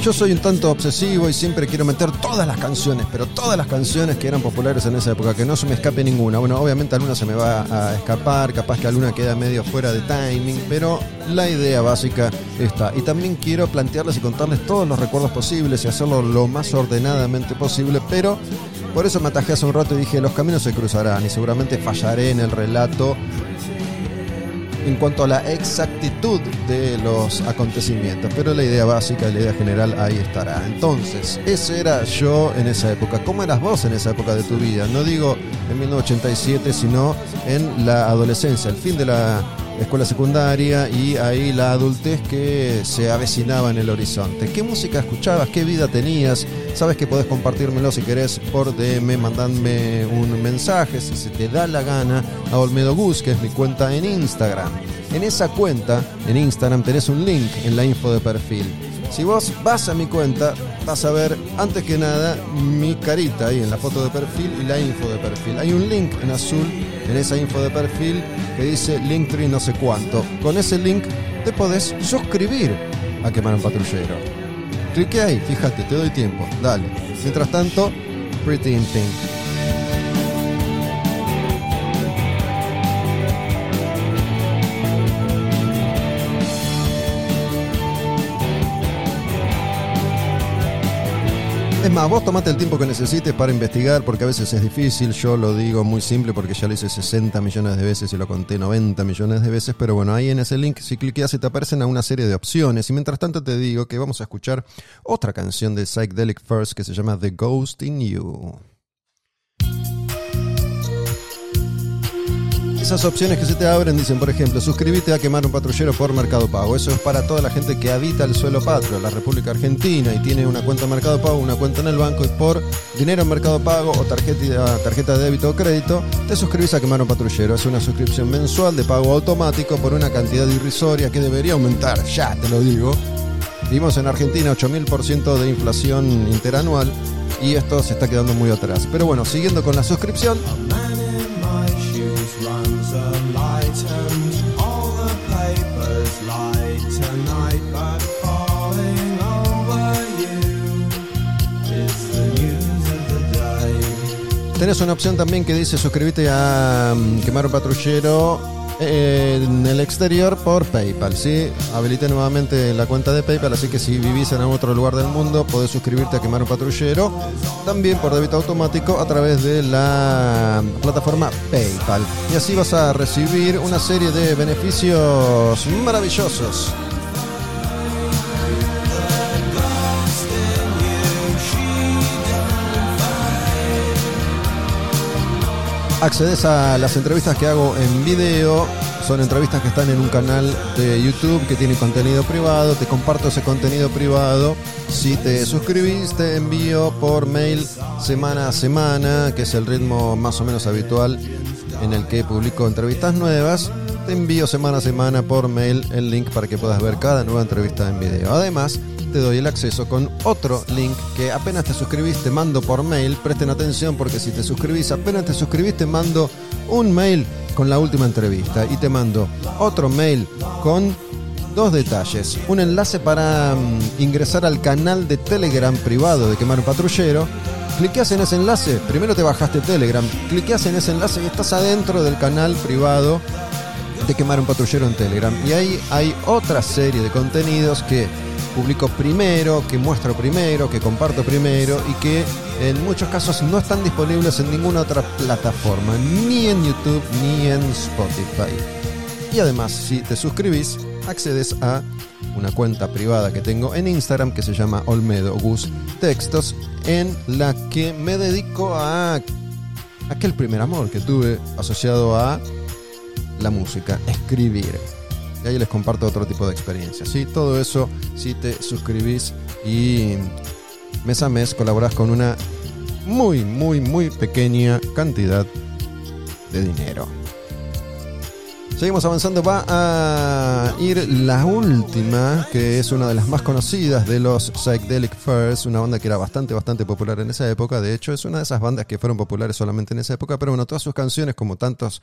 Yo soy un tanto obsesivo y siempre quiero meter todas las canciones, pero todas las canciones que eran populares en esa época, que no se me escape ninguna. Bueno, obviamente alguna se me va a escapar, capaz que alguna queda medio fuera de timing, pero la idea básica está. Y también quiero plantearles y contarles todos los recuerdos posibles y hacerlo lo más ordenadamente posible, pero por eso me atajé hace un rato y dije, los caminos se cruzarán y seguramente fallaré en el relato en cuanto a la exactitud de los acontecimientos, pero la idea básica, la idea general ahí estará. Entonces, ese era yo en esa época. ¿Cómo eras vos en esa época de tu vida? No digo en 1987, sino en la adolescencia, el fin de la escuela secundaria y ahí la adultez que se avecinaba en el horizonte. ¿Qué música escuchabas? ¿Qué vida tenías? Sabes que podés compartírmelo si querés por DM, mandadme un mensaje si se te da la gana a Olmedo Gus, que es mi cuenta en Instagram. En esa cuenta, en Instagram, tenés un link en la info de perfil. Si vos vas a mi cuenta, vas a ver antes que nada mi carita ahí en la foto de perfil y la info de perfil. Hay un link en azul en esa info de perfil que dice Linktree no sé cuánto. Con ese link te podés suscribir a Quemar un Patrullero. Clique ahí, fíjate, te doy tiempo, dale. Mientras tanto, Pretty in Pink. Más, vos tomate el tiempo que necesites para investigar, porque a veces es difícil. Yo lo digo muy simple porque ya lo hice 60 millones de veces y lo conté 90 millones de veces. Pero bueno, ahí en ese link, si cliqueas, te aparecen a una serie de opciones. Y mientras tanto, te digo que vamos a escuchar otra canción de Psychedelic First que se llama The Ghost in You. Esas opciones que se te abren dicen, por ejemplo, suscríbete a Quemar un Patrullero por Mercado Pago. Eso es para toda la gente que habita el suelo patrio, la República Argentina, y tiene una cuenta en Mercado Pago, una cuenta en el banco, y por dinero en Mercado Pago o tarjeta, tarjeta de débito o crédito, te suscribís a Quemar un Patrullero. Es una suscripción mensual de pago automático por una cantidad irrisoria que debería aumentar, ya te lo digo. Vivimos en Argentina 8000% de inflación interanual y esto se está quedando muy atrás. Pero bueno, siguiendo con la suscripción. Tenés una opción también que dice suscribirte a um, Quemar un Patrullero eh, en el exterior por PayPal, ¿sí? Habilité nuevamente la cuenta de PayPal, así que si vivís en otro lugar del mundo podés suscribirte a Quemar un Patrullero, también por débito automático a través de la plataforma PayPal. Y así vas a recibir una serie de beneficios maravillosos. Accedes a las entrevistas que hago en video. Son entrevistas que están en un canal de YouTube que tiene contenido privado. Te comparto ese contenido privado. Si te suscribís, te envío por mail semana a semana, que es el ritmo más o menos habitual en el que publico entrevistas nuevas. Te envío semana a semana por mail el link para que puedas ver cada nueva entrevista en video. Además, te doy el acceso con otro link que apenas te suscribís te mando por mail. Presten atención porque si te suscribís, apenas te suscribís te mando un mail con la última entrevista y te mando otro mail con dos detalles. Un enlace para mm, ingresar al canal de Telegram privado de Quemar un Patrullero. Cliqueas en ese enlace, primero te bajaste Telegram, cliqueas en ese enlace y estás adentro del canal privado de Quemar un Patrullero en Telegram. Y ahí hay otra serie de contenidos que publico primero, que muestro primero, que comparto primero y que en muchos casos no están disponibles en ninguna otra plataforma, ni en YouTube ni en Spotify. Y además, si te suscribís, accedes a una cuenta privada que tengo en Instagram que se llama Olmedo Gus Textos, en la que me dedico a aquel primer amor que tuve asociado a la música, escribir. Y ahí les comparto otro tipo de experiencias. ¿sí? Todo eso si te suscribís y mes a mes colaborás con una muy, muy, muy pequeña cantidad de dinero. Seguimos avanzando, va a ir la última, que es una de las más conocidas de los Psychedelic Furs, una banda que era bastante, bastante popular en esa época. De hecho, es una de esas bandas que fueron populares solamente en esa época, pero bueno, todas sus canciones, como tantos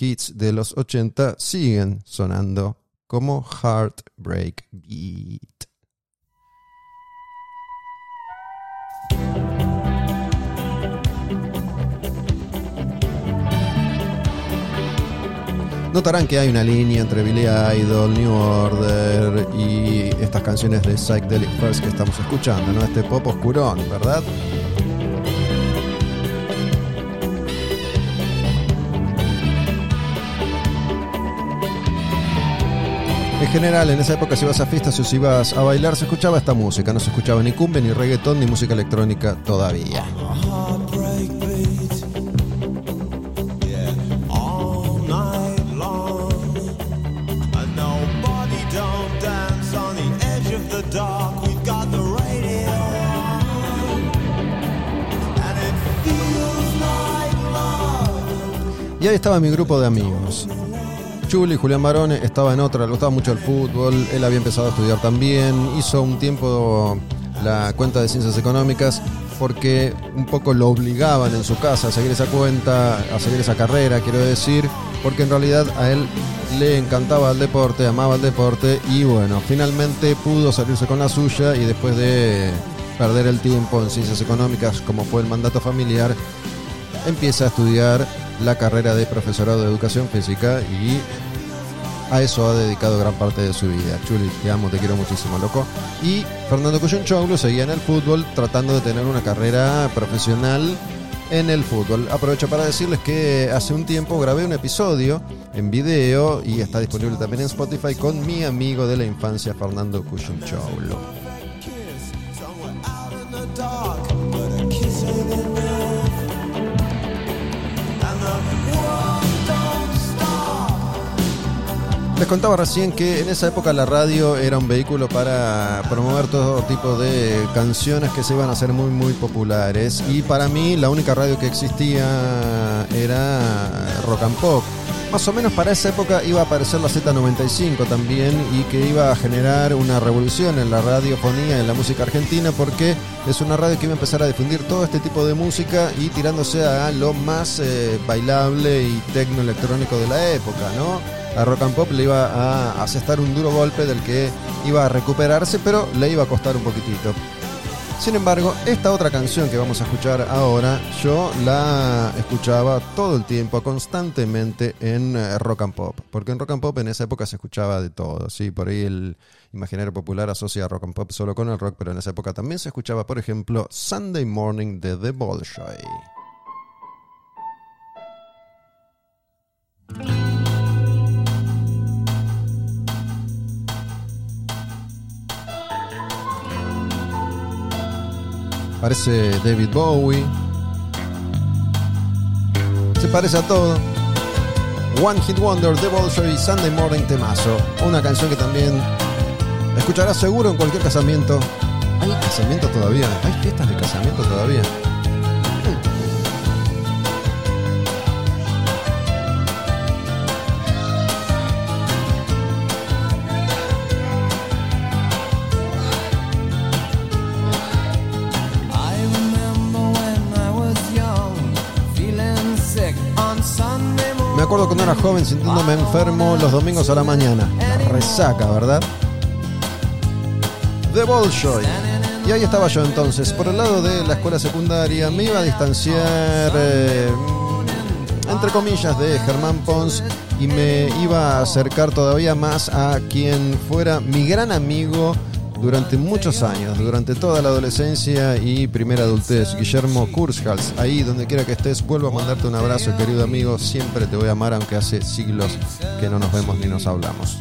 hits de los 80, siguen sonando como Heartbreak Beat. Notarán que hay una línea entre Billy Idol, New Order y estas canciones de Psychedelic First que estamos escuchando, ¿no? Este pop oscurón, ¿verdad? En general, en esa época si ibas a fiestas o si ibas a bailar, se escuchaba esta música. No se escuchaba ni cumbia, ni reggaetón, ni música electrónica todavía. Y ahí estaba mi grupo de amigos. Chuli, Julián Barone, estaba en otra, le gustaba mucho el fútbol, él había empezado a estudiar también, hizo un tiempo la cuenta de ciencias económicas porque un poco lo obligaban en su casa a seguir esa cuenta, a seguir esa carrera, quiero decir, porque en realidad a él le encantaba el deporte, amaba el deporte y bueno, finalmente pudo salirse con la suya y después de perder el tiempo en ciencias económicas como fue el mandato familiar, empieza a estudiar la carrera de profesorado de educación física y a eso ha dedicado gran parte de su vida. Chuli, te amo, te quiero muchísimo, loco. Y Fernando Cuyunchoglu seguía en el fútbol tratando de tener una carrera profesional en el fútbol. Aprovecho para decirles que hace un tiempo grabé un episodio en video y está disponible también en Spotify con mi amigo de la infancia, Fernando Cuyunchoglu. Kiss Les contaba recién que en esa época la radio era un vehículo para promover todo tipo de canciones que se iban a hacer muy muy populares y para mí la única radio que existía era rock and pop. Más o menos para esa época iba a aparecer la Z95 también y que iba a generar una revolución en la radiofonía en la música argentina porque es una radio que iba a empezar a difundir todo este tipo de música y tirándose a lo más eh, bailable y tecno electrónico de la época, ¿no? A Rock and Pop le iba a asestar un duro golpe del que iba a recuperarse, pero le iba a costar un poquitito. Sin embargo, esta otra canción que vamos a escuchar ahora, yo la escuchaba todo el tiempo, constantemente en eh, Rock and Pop. Porque en Rock and Pop en esa época se escuchaba de todo, ¿sí? Por ahí el imaginario popular asocia Rock and Pop solo con el rock, pero en esa época también se escuchaba, por ejemplo, Sunday Morning de The Bolshoi. Parece David Bowie. se parece a todo. One Hit Wonder, The Bolshoi, Sunday Morning Temazo. Una canción que también escucharás seguro en cualquier casamiento. ¿Hay casamiento todavía? ¿Hay fiestas de casamiento todavía? Acuerdo cuando era joven sintiéndome enfermo los domingos a la mañana. Resaca, ¿verdad? The Bolshoi. Y ahí estaba yo entonces, por el lado de la escuela secundaria, me iba a distanciar, eh, entre comillas, de Germán Pons y me iba a acercar todavía más a quien fuera mi gran amigo durante muchos años, durante toda la adolescencia y primera adultez, Guillermo Kurschals. Ahí, donde quiera que estés, vuelvo a mandarte un abrazo, querido amigo. Siempre te voy a amar, aunque hace siglos que no nos vemos ni nos hablamos.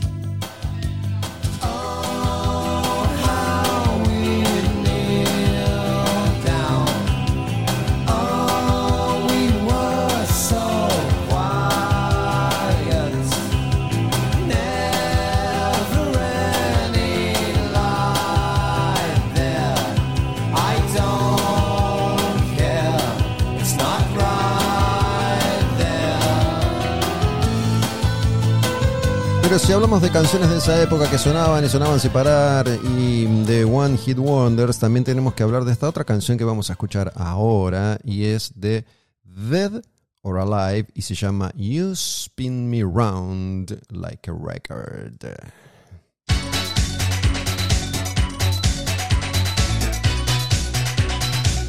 De canciones de esa época que sonaban y sonaban sin parar y de One Hit Wonders, también tenemos que hablar de esta otra canción que vamos a escuchar ahora y es de Dead or Alive y se llama You Spin Me Round Like a Record.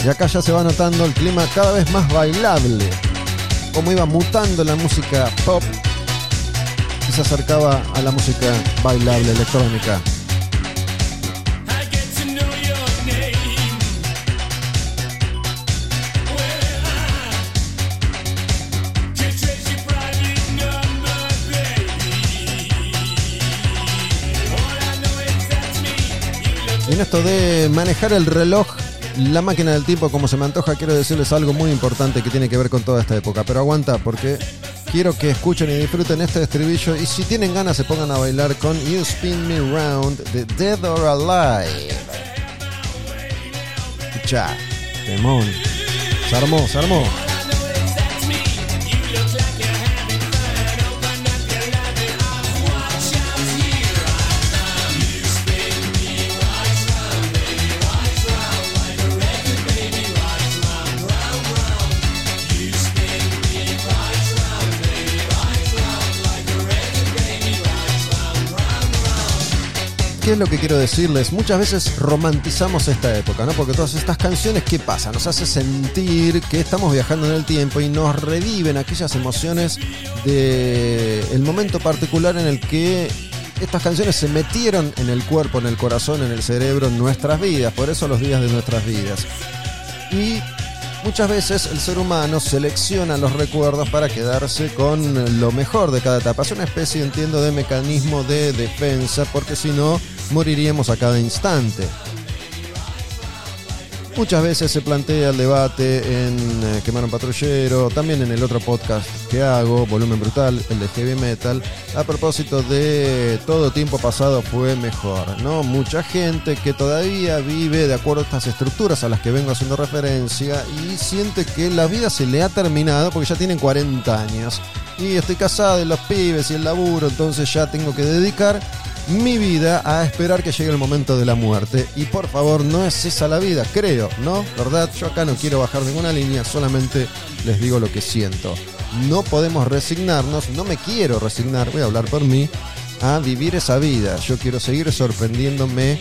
Y acá ya se va notando el clima cada vez más bailable, como iba mutando la música pop se acercaba a la música bailable electrónica. En esto de manejar el reloj, la máquina del tiempo como se me antoja, quiero decirles algo muy importante que tiene que ver con toda esta época. Pero aguanta, porque quiero que escuchen y disfruten este estribillo. Y si tienen ganas, se pongan a bailar con You Spin Me Round de Dead or Alive. Escucha, temón. Se armó, se armó. ¿Qué es lo que quiero decirles? Muchas veces romantizamos esta época, ¿no? Porque todas estas canciones, ¿qué pasa? Nos hace sentir que estamos viajando en el tiempo y nos reviven aquellas emociones de el momento particular en el que estas canciones se metieron en el cuerpo, en el corazón, en el cerebro, en nuestras vidas. Por eso los días de nuestras vidas. Y muchas veces el ser humano selecciona los recuerdos para quedarse con lo mejor de cada etapa. Es una especie, entiendo, de mecanismo de defensa, porque si no, moriríamos a cada instante. Muchas veces se plantea el debate en eh, Quemar un Patrullero, también en el otro podcast que hago, Volumen Brutal, el de Heavy Metal, a propósito de todo tiempo pasado fue mejor, ¿no? Mucha gente que todavía vive de acuerdo a estas estructuras a las que vengo haciendo referencia y siente que la vida se le ha terminado porque ya tienen 40 años. Y estoy casado y los pibes y el laburo, entonces ya tengo que dedicar mi vida a esperar que llegue el momento de la muerte. Y por favor, no es esa la vida, creo, ¿no? ¿Verdad? Yo acá no quiero bajar ninguna línea, solamente les digo lo que siento. No podemos resignarnos, no me quiero resignar, voy a hablar por mí, a vivir esa vida. Yo quiero seguir sorprendiéndome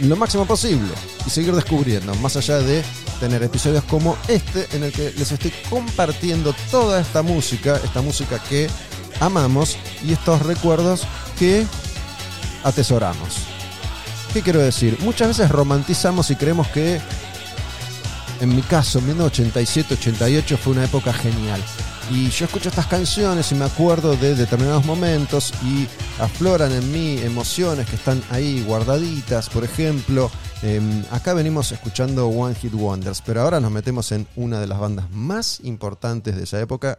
lo máximo posible y seguir descubriendo, más allá de tener episodios como este en el que les estoy compartiendo toda esta música, esta música que amamos y estos recuerdos que atesoramos. ¿Qué quiero decir? Muchas veces romantizamos y creemos que, en mi caso, 1987-88 fue una época genial. Y yo escucho estas canciones y me acuerdo de determinados momentos y afloran en mí emociones que están ahí guardaditas. Por ejemplo, em, acá venimos escuchando One Hit Wonders, pero ahora nos metemos en una de las bandas más importantes de esa época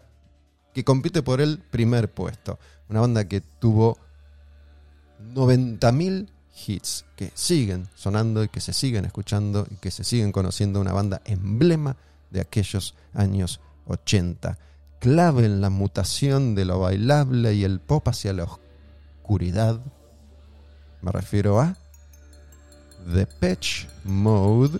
que compite por el primer puesto. Una banda que tuvo 90.000 hits que siguen sonando y que se siguen escuchando y que se siguen conociendo. Una banda emblema de aquellos años 80. Clave en la mutación de lo bailable y el pop hacia la oscuridad. Me refiero a The Patch Mode.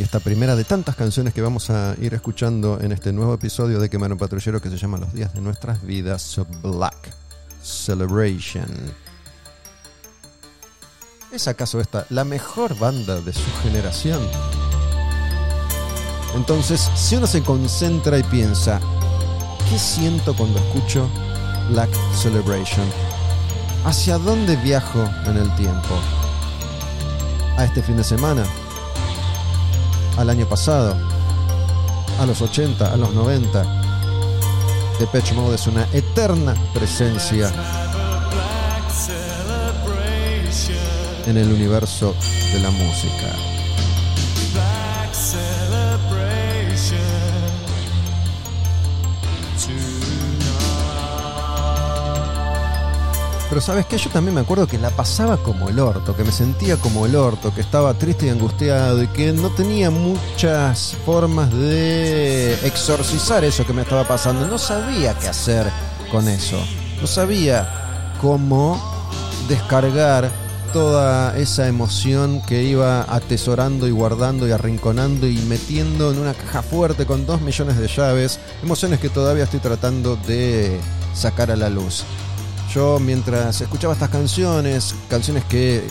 Y esta primera de tantas canciones que vamos a ir escuchando en este nuevo episodio de Quemar un Patrullero que se llama Los Días de Nuestras Vidas Black Celebration. ¿Es acaso esta la mejor banda de su generación? Entonces, si uno se concentra y piensa, ¿qué siento cuando escucho Black Celebration? ¿Hacia dónde viajo en el tiempo? ¿A este fin de semana? ¿Al año pasado? ¿A los 80? ¿A los 90? Depeche Mode es una eterna presencia en el universo de la música. Pero sabes que yo también me acuerdo que la pasaba como el orto, que me sentía como el orto, que estaba triste y angustiado y que no tenía muchas formas de exorcizar eso que me estaba pasando. No sabía qué hacer con eso. No sabía cómo descargar toda esa emoción que iba atesorando y guardando y arrinconando y metiendo en una caja fuerte con dos millones de llaves. Emociones que todavía estoy tratando de sacar a la luz. Yo mientras escuchaba estas canciones, canciones que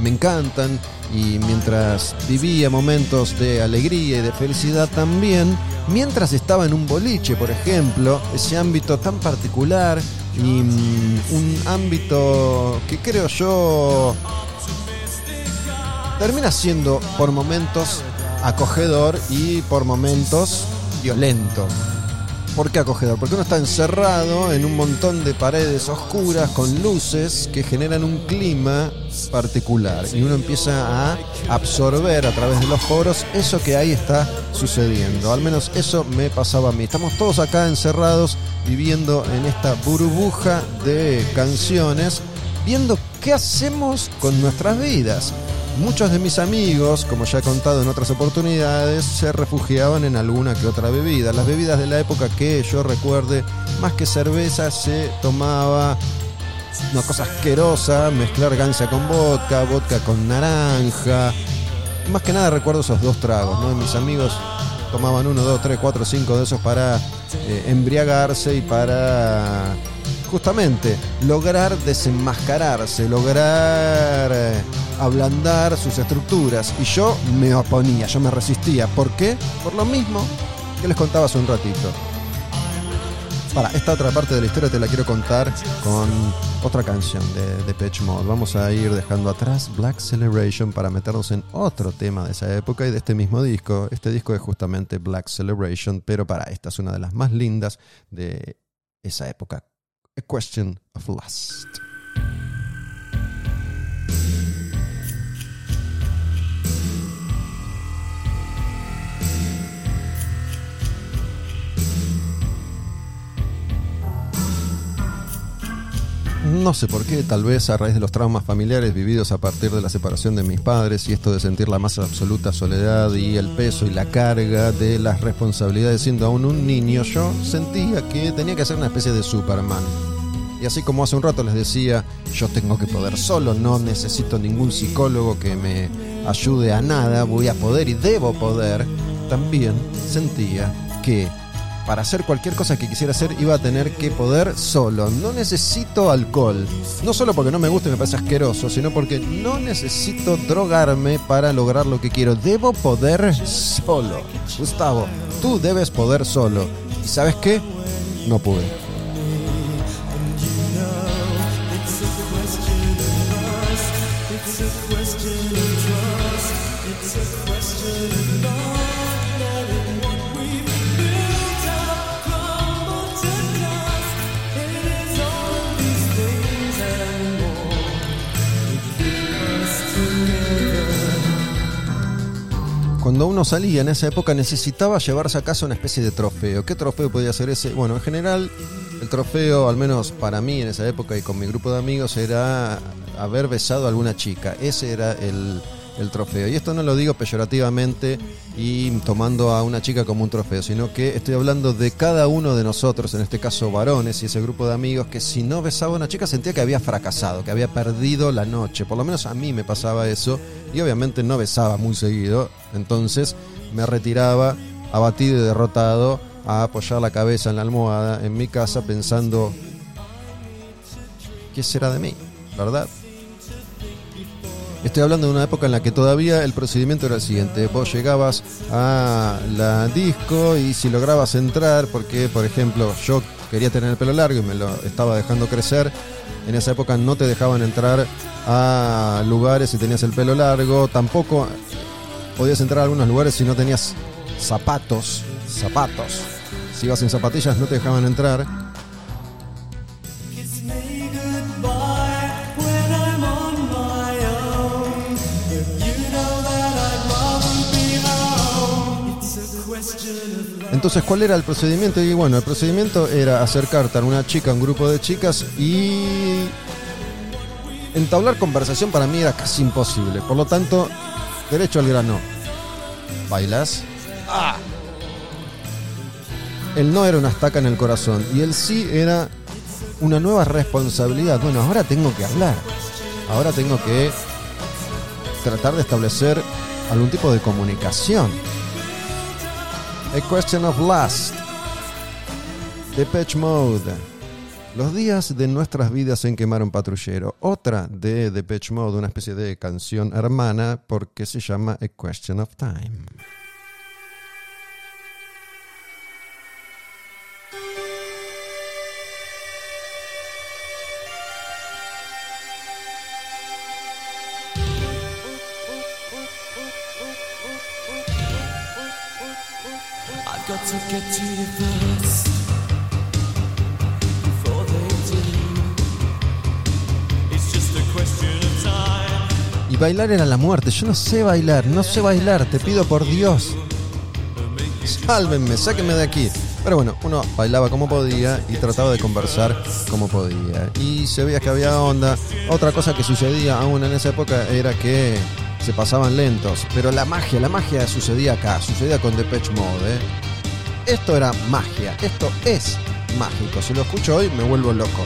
me encantan, y mientras vivía momentos de alegría y de felicidad también, mientras estaba en un boliche, por ejemplo, ese ámbito tan particular y mm, un ámbito que creo yo termina siendo por momentos acogedor y por momentos violento. ¿Por qué acogedor? Porque uno está encerrado en un montón de paredes oscuras con luces que generan un clima particular y uno empieza a absorber a través de los poros eso que ahí está sucediendo. Al menos eso me pasaba a mí. Estamos todos acá encerrados viviendo en esta burbuja de canciones, viendo qué hacemos con nuestras vidas. Muchos de mis amigos, como ya he contado en otras oportunidades, se refugiaban en alguna que otra bebida. Las bebidas de la época que yo recuerde, más que cerveza, se tomaba una cosa asquerosa, mezclar gancia con vodka, vodka con naranja. Más que nada recuerdo esos dos tragos, ¿no? Mis amigos tomaban uno, dos, tres, cuatro, cinco de esos para eh, embriagarse y para justamente lograr desenmascararse, lograr eh, ablandar sus estructuras. Y yo me oponía, yo me resistía. ¿Por qué? Por lo mismo que les contaba hace un ratito. Para, esta otra parte de la historia te la quiero contar con otra canción de Depeche Mode. Vamos a ir dejando atrás Black Celebration para meternos en otro tema de esa época y de este mismo disco. Este disco es justamente Black Celebration, pero para, esta es una de las más lindas de esa época. A Question of Lust. No sé por qué, tal vez a raíz de los traumas familiares vividos a partir de la separación de mis padres y esto de sentir la más absoluta soledad y el peso y la carga de las responsabilidades siendo aún un niño, yo sentía que tenía que ser una especie de Superman. Y así como hace un rato les decía, yo tengo que poder solo, no necesito ningún psicólogo que me ayude a nada, voy a poder y debo poder, también sentía que para hacer cualquier cosa que quisiera hacer iba a tener que poder solo. No necesito alcohol. No solo porque no me gusta y me parece asqueroso, sino porque no necesito drogarme para lograr lo que quiero. Debo poder solo. Gustavo, tú debes poder solo. ¿Y sabes qué? No pude. Cuando uno salía en esa época necesitaba llevarse a casa una especie de trofeo. ¿Qué trofeo podía ser ese? Bueno, en general el trofeo, al menos para mí en esa época y con mi grupo de amigos, era haber besado a alguna chica. Ese era el, el trofeo. Y esto no lo digo peyorativamente y tomando a una chica como un trofeo, sino que estoy hablando de cada uno de nosotros, en este caso varones y ese grupo de amigos, que si no besaba a una chica sentía que había fracasado, que había perdido la noche. Por lo menos a mí me pasaba eso y obviamente no besaba muy seguido. Entonces me retiraba abatido y derrotado a apoyar la cabeza en la almohada en mi casa pensando, ¿qué será de mí? ¿Verdad? Estoy hablando de una época en la que todavía el procedimiento era el siguiente. Vos llegabas a la disco y si lograbas entrar, porque por ejemplo yo quería tener el pelo largo y me lo estaba dejando crecer, en esa época no te dejaban entrar a lugares si tenías el pelo largo, tampoco podías entrar a algunos lugares si no tenías zapatos, zapatos. Si ibas sin zapatillas no te dejaban entrar. Entonces, ¿cuál era el procedimiento? Y bueno, el procedimiento era acercarte a una chica, a un grupo de chicas y entablar conversación para mí era casi imposible. Por lo tanto, derecho al grano. ¿Bailas? ¡Ah! El no era una estaca en el corazón y el sí era una nueva responsabilidad. Bueno, ahora tengo que hablar. Ahora tengo que tratar de establecer algún tipo de comunicación. A Question of Lust. Depeche Mode. Los días de nuestras vidas en quemar un patrullero. Otra de Depeche Mode, una especie de canción hermana, porque se llama A Question of Time. Y bailar era la muerte. Yo no sé bailar, no sé bailar. Te pido por Dios. Sálvenme, sáquenme de aquí. Pero bueno, uno bailaba como podía y trataba de conversar como podía. Y se veía que había onda. Otra cosa que sucedía aún en esa época era que se pasaban lentos. Pero la magia, la magia sucedía acá, sucedía con Depeche Mode. ¿eh? Esto era magia, esto es mágico. Si lo escucho hoy me vuelvo loco.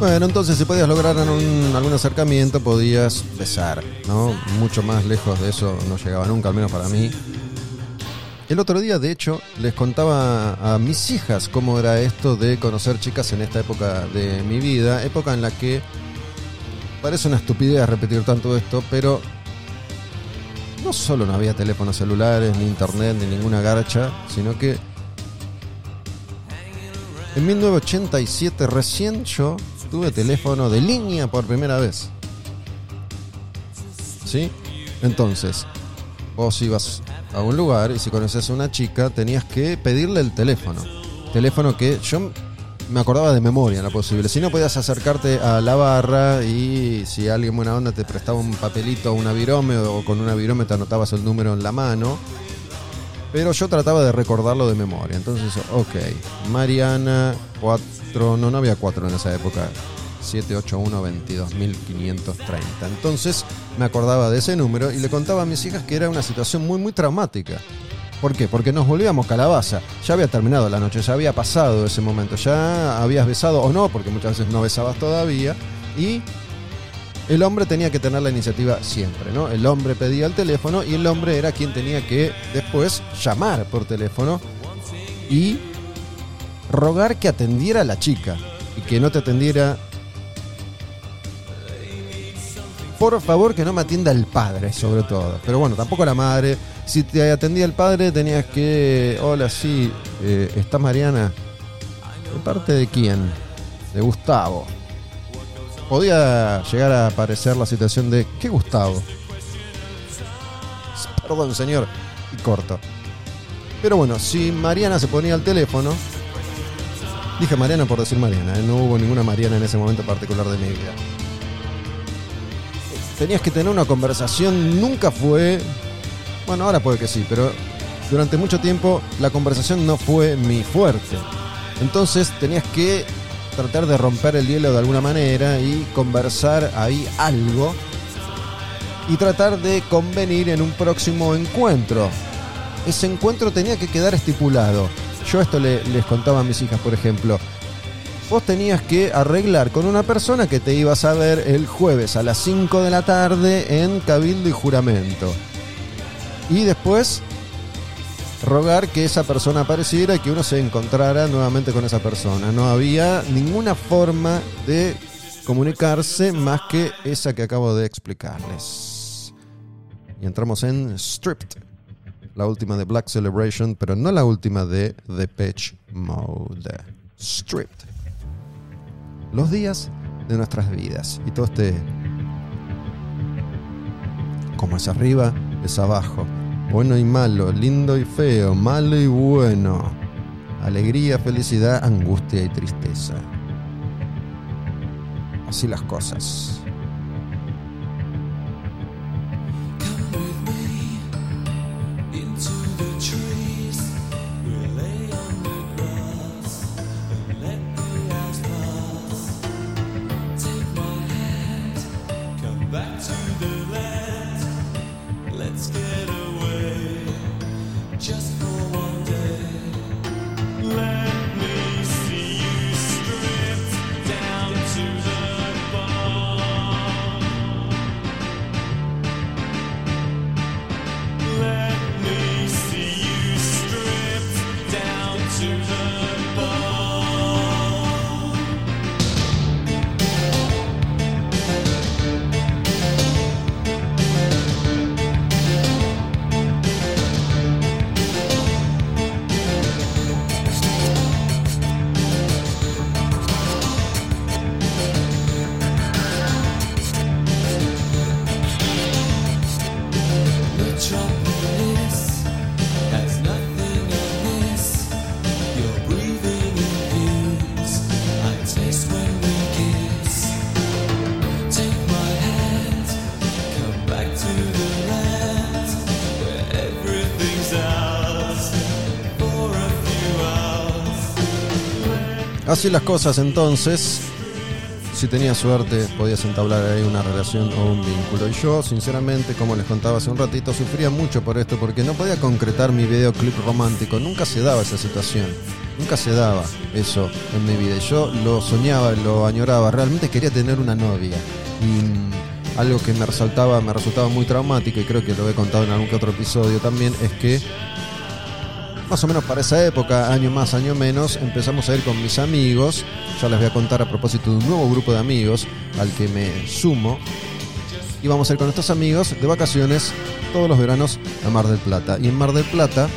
Bueno, entonces si podías lograr algún acercamiento, podías besar, ¿no? Mucho más lejos de eso no llegaba nunca, al menos para mí. El otro día, de hecho, les contaba a mis hijas cómo era esto de conocer chicas en esta época de mi vida, época en la que parece una estupidez repetir tanto esto, pero no solo no había teléfonos celulares, ni internet, ni ninguna garcha, sino que en 1987 recién yo tuve teléfono de línea por primera vez. ¿Sí? Entonces, vos ibas a un lugar y si conoces a una chica tenías que pedirle el teléfono. Teléfono que yo me acordaba de memoria lo posible. Si no podías acercarte a la barra y si alguien buena onda te prestaba un papelito o una virome o con una virome te anotabas el número en la mano. Pero yo trataba de recordarlo de memoria. Entonces, ok. Mariana 4. No, no había 4 en esa época. 781 22530. Entonces me acordaba de ese número y le contaba a mis hijas que era una situación muy, muy traumática. ¿Por qué? Porque nos volvíamos calabaza. Ya había terminado la noche, ya había pasado ese momento. Ya habías besado o no, porque muchas veces no besabas todavía. Y el hombre tenía que tener la iniciativa siempre, ¿no? El hombre pedía el teléfono y el hombre era quien tenía que después llamar por teléfono y rogar que atendiera a la chica y que no te atendiera. Por favor, que no me atienda el padre, sobre todo. Pero bueno, tampoco la madre. Si te atendía el padre, tenías que. Hola, sí, eh, ¿está Mariana? ¿De parte de quién? De Gustavo. Podía llegar a aparecer la situación de. ¿Qué Gustavo? Perdón, señor. Y corto. Pero bueno, si Mariana se ponía al teléfono. Dije Mariana por decir Mariana, ¿eh? no hubo ninguna Mariana en ese momento particular de mi vida. Tenías que tener una conversación, nunca fue. Bueno, ahora puede que sí, pero durante mucho tiempo la conversación no fue mi fuerte. Entonces tenías que tratar de romper el hielo de alguna manera y conversar ahí algo y tratar de convenir en un próximo encuentro. Ese encuentro tenía que quedar estipulado. Yo esto le- les contaba a mis hijas, por ejemplo. Vos tenías que arreglar con una persona que te ibas a ver el jueves a las 5 de la tarde en Cabildo y Juramento. Y después rogar que esa persona apareciera y que uno se encontrara nuevamente con esa persona. No había ninguna forma de comunicarse más que esa que acabo de explicarles. Y entramos en Stripped, la última de Black Celebration, pero no la última de The Pitch Mode. Stripped. Los días de nuestras vidas. Y todo este... Como es arriba, es abajo. Bueno y malo, lindo y feo, malo y bueno. Alegría, felicidad, angustia y tristeza. Así las cosas. Así las cosas entonces. Si tenías suerte, podías entablar ahí una relación o un vínculo. Y yo, sinceramente, como les contaba hace un ratito, sufría mucho por esto porque no podía concretar mi videoclip romántico. Nunca se daba esa situación. Nunca se daba eso en mi vida. Yo lo soñaba, lo añoraba. Realmente quería tener una novia. Y mm, algo que me resaltaba, me resultaba muy traumático, y creo que lo he contado en algún que otro episodio también, es que más o menos para esa época, año más, año menos, empezamos a ir con mis amigos. Ya les voy a contar a propósito de un nuevo grupo de amigos al que me sumo. Y vamos a ir con estos amigos de vacaciones todos los veranos a Mar del Plata. Y en Mar del Plata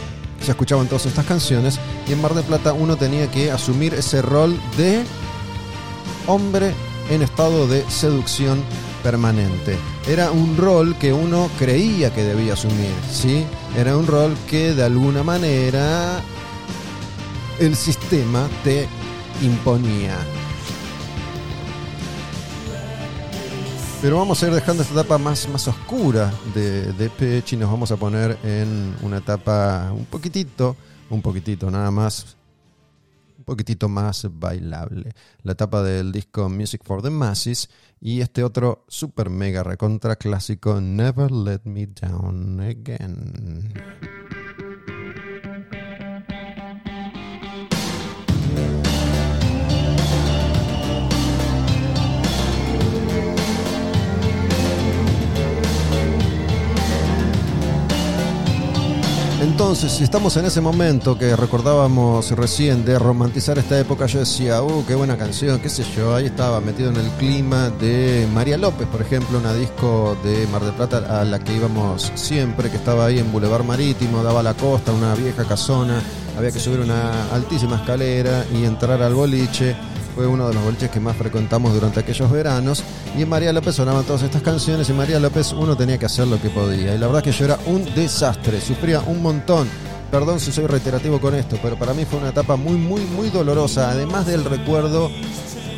se escuchaban todas estas canciones. Y en Mar del Plata uno tenía que asumir ese rol de hombre en estado de seducción permanente. Era un rol que uno creía que debía asumir, ¿sí? Era un rol que de alguna manera el sistema te imponía. Pero vamos a ir dejando esta etapa más, más oscura de, de Pech y nos vamos a poner en una etapa un poquitito, un poquitito nada más, poquitito más bailable. La etapa del disco Music for the Masses y este otro super mega recontra clásico Never Let Me Down Again. Entonces, estamos en ese momento que recordábamos recién de romantizar esta época, yo decía, uh, qué buena canción, qué sé yo, ahí estaba metido en el clima de María López, por ejemplo, una disco de Mar del Plata a la que íbamos siempre, que estaba ahí en Boulevard Marítimo, daba la costa, una vieja casona, había que subir una altísima escalera y entrar al boliche. Fue uno de los boliches que más frecuentamos durante aquellos veranos. Y en María López sonaban todas estas canciones. Y María López uno tenía que hacer lo que podía. Y la verdad que yo era un desastre. Sufría un montón. Perdón si soy reiterativo con esto, pero para mí fue una etapa muy, muy, muy dolorosa. Además del recuerdo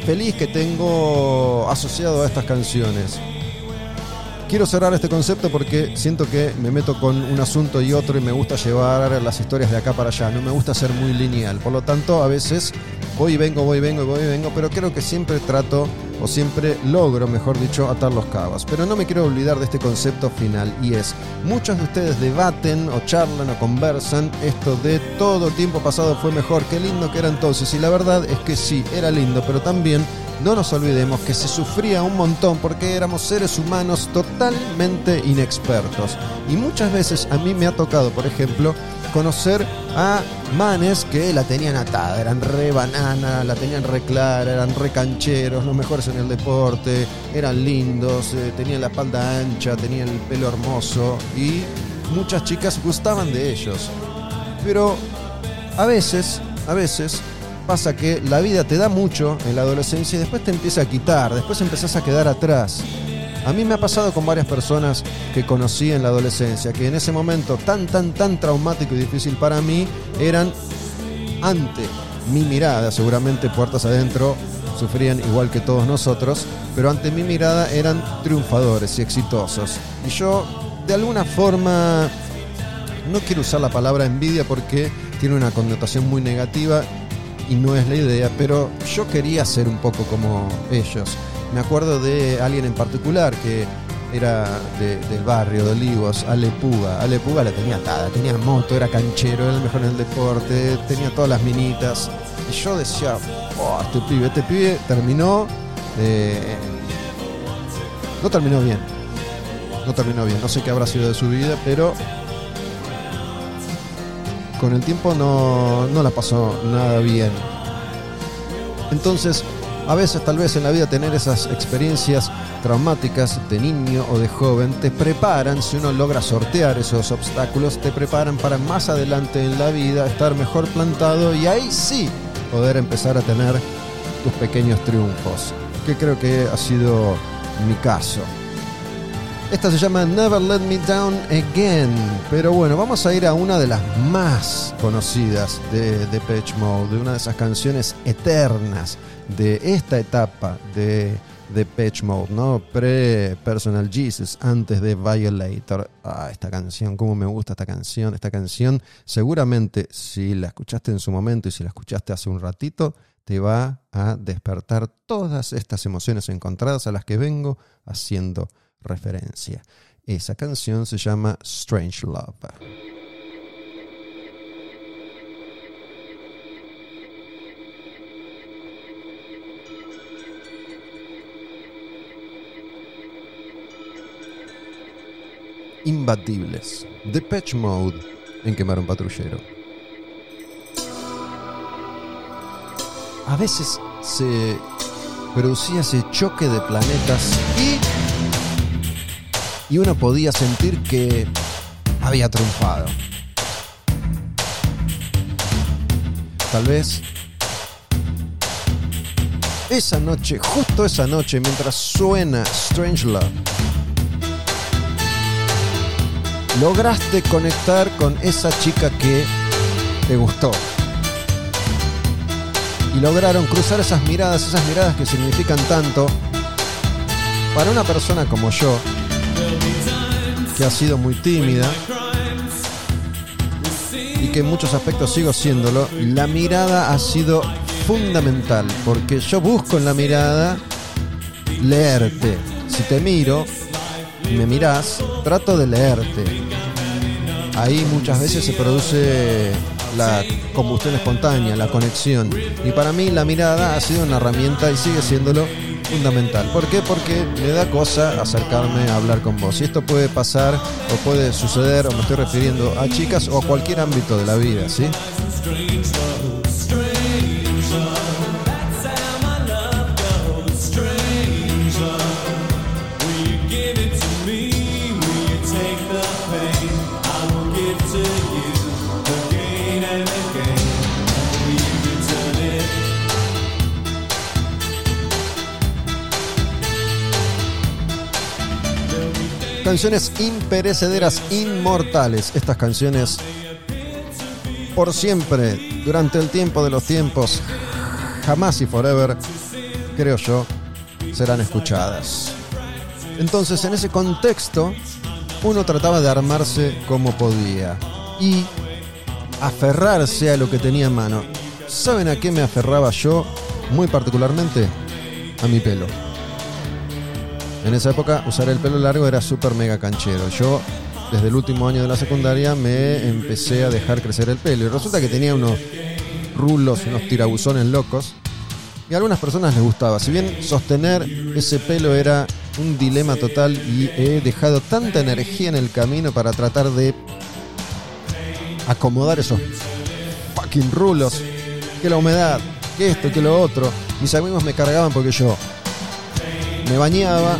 feliz que tengo asociado a estas canciones. Quiero cerrar este concepto porque siento que me meto con un asunto y otro y me gusta llevar las historias de acá para allá. No me gusta ser muy lineal. Por lo tanto, a veces voy y vengo, voy y vengo, voy y vengo, pero creo que siempre trato o siempre logro, mejor dicho, atar los cabos. Pero no me quiero olvidar de este concepto final y es, muchos de ustedes debaten o charlan o conversan esto de todo tiempo pasado fue mejor, qué lindo que era entonces. Y la verdad es que sí, era lindo, pero también no nos olvidemos que se sufría un montón porque éramos seres humanos totalmente inexpertos. Y muchas veces a mí me ha tocado, por ejemplo, conocer a manes que la tenían atada, eran re banana, la tenían re clara, eran re cancheros, los mejores en el deporte, eran lindos, eh, tenían la espalda ancha, tenían el pelo hermoso y muchas chicas gustaban de ellos. Pero a veces, a veces pasa que la vida te da mucho en la adolescencia y después te empieza a quitar, después empezás a quedar atrás. A mí me ha pasado con varias personas que conocí en la adolescencia, que en ese momento tan, tan, tan traumático y difícil para mí, eran ante mi mirada, seguramente puertas adentro sufrían igual que todos nosotros, pero ante mi mirada eran triunfadores y exitosos. Y yo, de alguna forma, no quiero usar la palabra envidia porque tiene una connotación muy negativa y no es la idea, pero yo quería ser un poco como ellos. Me acuerdo de alguien en particular que era de- del barrio de Olivos, Ale Puga. Ale Puga la tenía atada, tenía moto, era canchero, era el mejor en el deporte, tenía todas las minitas. Y yo decía, oh, este pibe, este pibe terminó. eh, no terminó bien. No terminó bien. No sé qué habrá sido de su vida, pero con el tiempo no, no la pasó nada bien. Entonces, a veces tal vez en la vida tener esas experiencias traumáticas de niño o de joven te preparan, si uno logra sortear esos obstáculos, te preparan para más adelante en la vida estar mejor plantado y ahí sí poder empezar a tener tus pequeños triunfos, que creo que ha sido mi caso. Esta se llama Never Let Me Down Again. Pero bueno, vamos a ir a una de las más conocidas de Depeche Mode, de una de esas canciones eternas de esta etapa de Depeche Mode, ¿no? Pre-Personal Jesus, antes de Violator. Ah, esta canción, cómo me gusta esta canción. Esta canción, seguramente, si la escuchaste en su momento y si la escuchaste hace un ratito, te va a despertar todas estas emociones encontradas a las que vengo haciendo referencia. Esa canción se llama Strange Love. Imbatibles. Depeche Mode en Quemar un Patrullero. A veces se producía ese choque de planetas y y uno podía sentir que había triunfado. Tal vez esa noche, justo esa noche, mientras suena Strange Love, lograste conectar con esa chica que te gustó. Y lograron cruzar esas miradas, esas miradas que significan tanto para una persona como yo, que ha sido muy tímida y que en muchos aspectos sigo siéndolo, la mirada ha sido fundamental, porque yo busco en la mirada leerte. Si te miro me mirás, trato de leerte. Ahí muchas veces se produce la combustión espontánea, la conexión. Y para mí la mirada ha sido una herramienta y sigue siéndolo fundamental. ¿Por qué? Porque me da cosa acercarme a hablar con vos. Y esto puede pasar o puede suceder, o me estoy refiriendo a chicas o a cualquier ámbito de la vida, ¿sí? Canciones imperecederas, inmortales. Estas canciones por siempre, durante el tiempo de los tiempos, jamás y forever, creo yo, serán escuchadas. Entonces, en ese contexto, uno trataba de armarse como podía y aferrarse a lo que tenía en mano. ¿Saben a qué me aferraba yo muy particularmente? A mi pelo. En esa época usar el pelo largo era súper mega canchero. Yo desde el último año de la secundaria me empecé a dejar crecer el pelo y resulta que tenía unos rulos, unos tirabuzones locos y a algunas personas les gustaba. Si bien sostener ese pelo era un dilema total y he dejado tanta energía en el camino para tratar de acomodar esos fucking rulos, que la humedad, que esto, que lo otro. Mis amigos me cargaban porque yo me bañaba,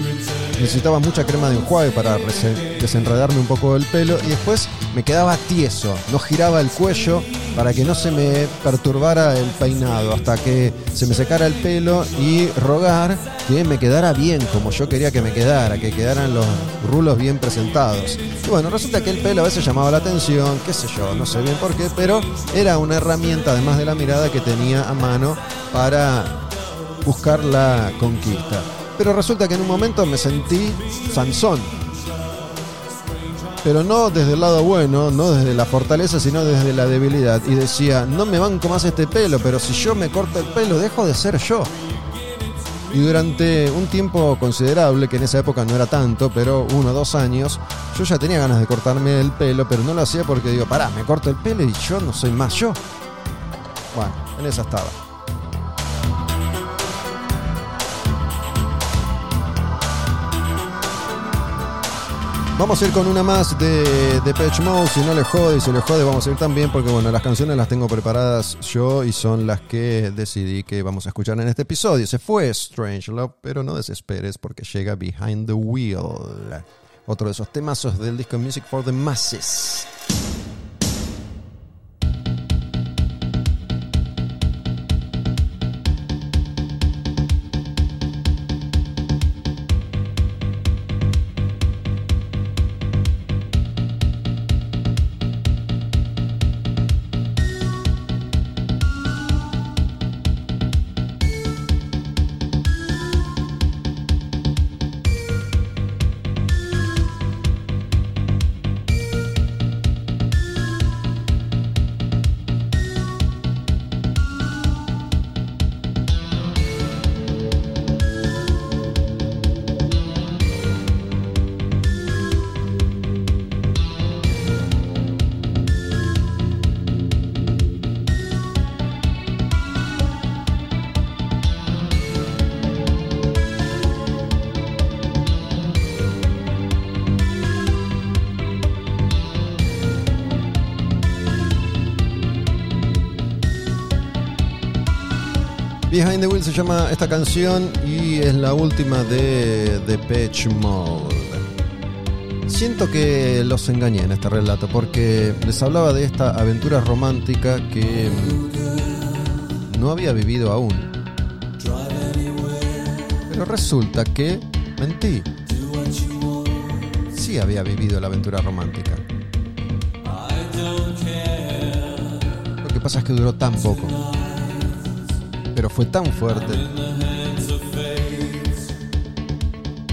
necesitaba mucha crema de enjuague para desenredarme un poco el pelo y después me quedaba tieso, no giraba el cuello para que no se me perturbara el peinado hasta que se me secara el pelo y rogar que me quedara bien como yo quería que me quedara, que quedaran los rulos bien presentados. Y bueno, resulta que el pelo a veces llamaba la atención, qué sé yo, no sé bien por qué, pero era una herramienta además de la mirada que tenía a mano para buscar la conquista. Pero resulta que en un momento me sentí Sansón. Pero no desde el lado bueno, no desde la fortaleza, sino desde la debilidad. Y decía, no me banco más este pelo, pero si yo me corto el pelo, dejo de ser yo. Y durante un tiempo considerable, que en esa época no era tanto, pero uno o dos años, yo ya tenía ganas de cortarme el pelo, pero no lo hacía porque digo, pará, me corto el pelo y yo no soy más yo. Bueno, en esa estaba. Vamos a ir con una más de, de Patch Mode. Si no le jode, si le jode, vamos a ir también. Porque bueno, las canciones las tengo preparadas yo y son las que decidí que vamos a escuchar en este episodio. Se fue Strange Love, pero no desesperes porque llega Behind the Wheel. Otro de esos temazos del disco Music for the Masses. Behind the Wheel se llama esta canción y es la última de Depeche Mode. Siento que los engañé en este relato porque les hablaba de esta aventura romántica que no había vivido aún. Pero resulta que mentí. Sí había vivido la aventura romántica. Lo que pasa es que duró tan poco fue tan fuerte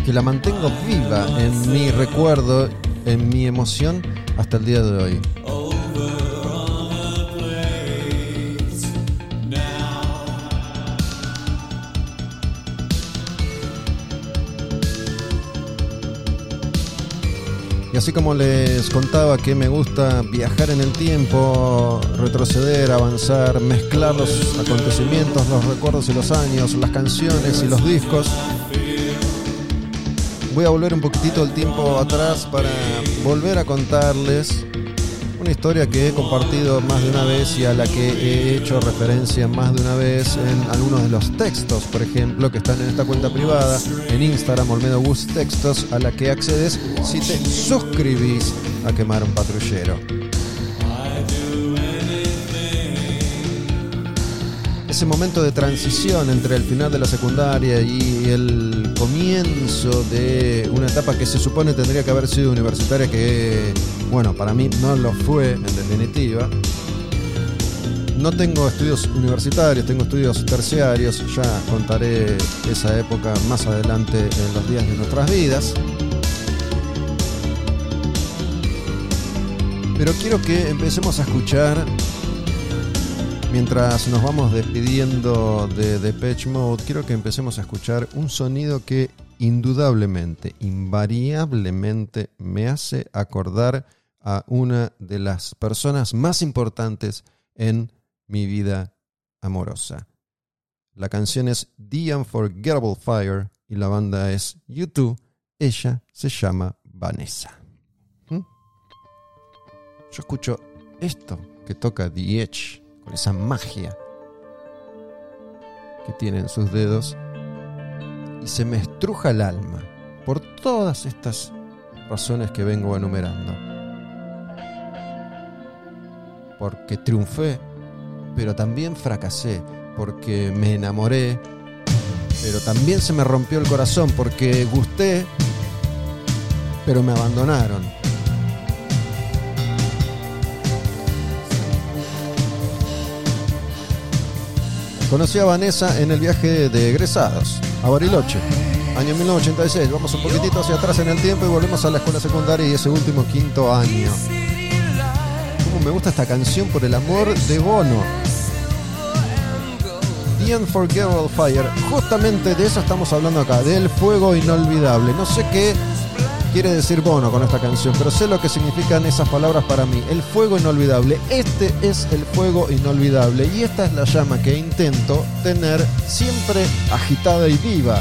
que la mantengo viva en mi recuerdo, en mi emoción hasta el día de hoy. Así como les contaba que me gusta viajar en el tiempo, retroceder, avanzar, mezclar los acontecimientos, los recuerdos y los años, las canciones y los discos, voy a volver un poquitito el tiempo atrás para volver a contarles historia que he compartido más de una vez y a la que he hecho referencia más de una vez en algunos de los textos, por ejemplo, que están en esta cuenta privada en Instagram, Olmedo Bus Textos, a la que accedes si te suscribís a Quemar un Patrullero. Ese momento de transición entre el final de la secundaria y el comienzo de una etapa que se supone tendría que haber sido universitaria, que, bueno, para mí no lo fue en definitiva. No tengo estudios universitarios, tengo estudios terciarios, ya contaré esa época más adelante en los días de nuestras vidas. Pero quiero que empecemos a escuchar Mientras nos vamos despidiendo de Depeche Mode, quiero que empecemos a escuchar un sonido que indudablemente, invariablemente me hace acordar a una de las personas más importantes en mi vida amorosa. La canción es The Unforgettable Fire y la banda es U2. Ella se llama Vanessa. ¿Mm? Yo escucho esto que toca The Edge esa magia que tiene en sus dedos y se me estruja el alma por todas estas razones que vengo enumerando. Porque triunfé, pero también fracasé, porque me enamoré, pero también se me rompió el corazón, porque gusté, pero me abandonaron. Conocí a Vanessa en el viaje de egresados a Bariloche, año 1986. Vamos un poquitito hacia atrás en el tiempo y volvemos a la escuela secundaria y ese último quinto año. Cómo me gusta esta canción por el amor de Bono. The Unforgettable Fire. Justamente de eso estamos hablando acá, del fuego inolvidable. No sé qué quiere decir Bono con esta canción, pero sé lo que significan esas palabras para mí. El fuego inolvidable. Este es el fuego inolvidable y esta es la llama que intento tener siempre agitada y viva.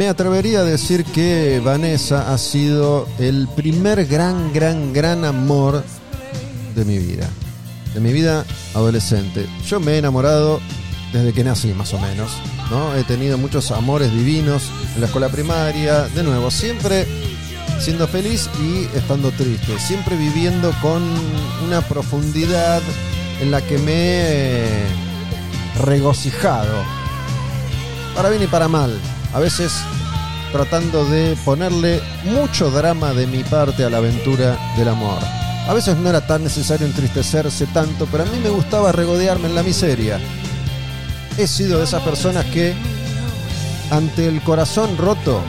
Me atrevería a decir que Vanessa ha sido el primer gran, gran, gran amor de mi vida. De mi vida adolescente. Yo me he enamorado desde que nací, más o menos. ¿no? He tenido muchos amores divinos en la escuela primaria. De nuevo, siempre siendo feliz y estando triste. Siempre viviendo con una profundidad en la que me he regocijado para bien y para mal. A veces tratando de ponerle mucho drama de mi parte a la aventura del amor. A veces no era tan necesario entristecerse tanto, pero a mí me gustaba regodearme en la miseria. He sido de esas personas que, ante el corazón roto,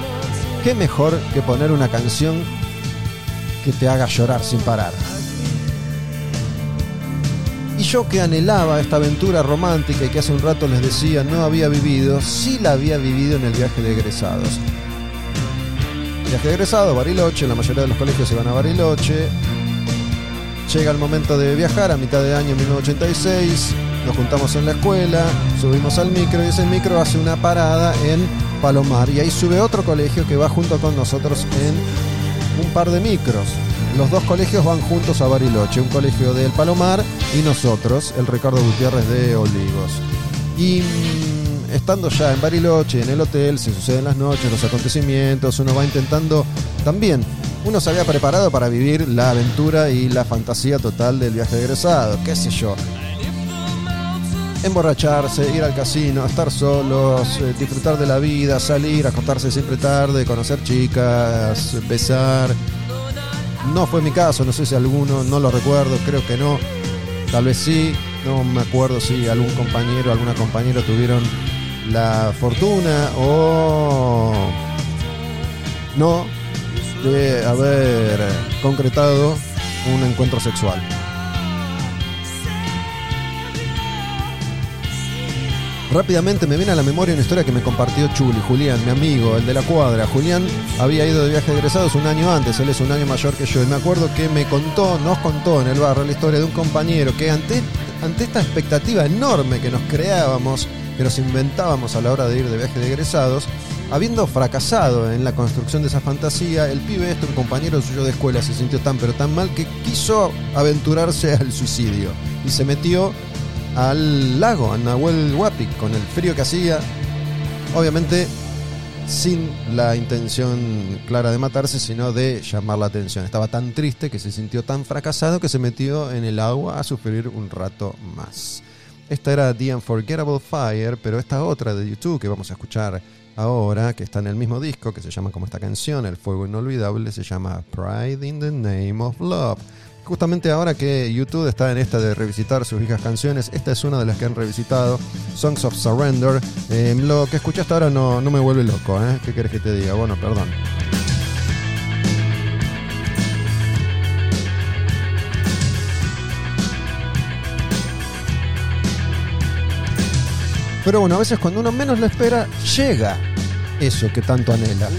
qué mejor que poner una canción que te haga llorar sin parar. Yo que anhelaba esta aventura romántica y que hace un rato les decía no había vivido, sí la había vivido en el viaje de egresados. Viaje de egresados, Bariloche, la mayoría de los colegios se van a Bariloche. Llega el momento de viajar a mitad de año 1986, nos juntamos en la escuela, subimos al micro y ese micro hace una parada en Palomar y ahí sube otro colegio que va junto con nosotros en un par de micros. Los dos colegios van juntos a Bariloche, un colegio del Palomar y nosotros, el Ricardo Gutiérrez de Olivos. Y mm, estando ya en Bariloche, en el hotel, se suceden las noches, los acontecimientos, uno va intentando también. Uno se había preparado para vivir la aventura y la fantasía total del viaje egresado, qué sé yo. emborracharse, ir al casino, estar solos, eh, disfrutar de la vida, salir, acostarse siempre tarde, conocer chicas, besar. No fue mi caso, no sé si alguno, no lo recuerdo, creo que no. Tal vez sí, no me acuerdo si algún compañero, alguna compañera tuvieron la fortuna o no de haber concretado un encuentro sexual. Rápidamente me viene a la memoria una historia que me compartió Chuli, Julián, mi amigo, el de la cuadra. Julián había ido de viaje de egresados un año antes, él es un año mayor que yo. Y me acuerdo que me contó, nos contó en el barrio la historia de un compañero que ante, ante esta expectativa enorme que nos creábamos, que nos inventábamos a la hora de ir de viaje de egresados, habiendo fracasado en la construcción de esa fantasía, el pibe este, un compañero suyo de escuela, se sintió tan pero tan mal que quiso aventurarse al suicidio y se metió al lago, a Nahuel Huapi, con el frío que hacía, obviamente sin la intención clara de matarse, sino de llamar la atención. Estaba tan triste que se sintió tan fracasado que se metió en el agua a sufrir un rato más. Esta era The Unforgettable Fire, pero esta otra de YouTube que vamos a escuchar ahora, que está en el mismo disco, que se llama como esta canción, El Fuego Inolvidable, se llama Pride in the Name of Love. Justamente ahora que YouTube está en esta de revisitar sus viejas canciones, esta es una de las que han revisitado, Songs of Surrender. Eh, lo que escuchaste ahora no, no me vuelve loco, ¿eh? ¿Qué querés que te diga? Bueno, perdón. Pero bueno, a veces cuando uno menos lo espera, llega eso que tanto anhela.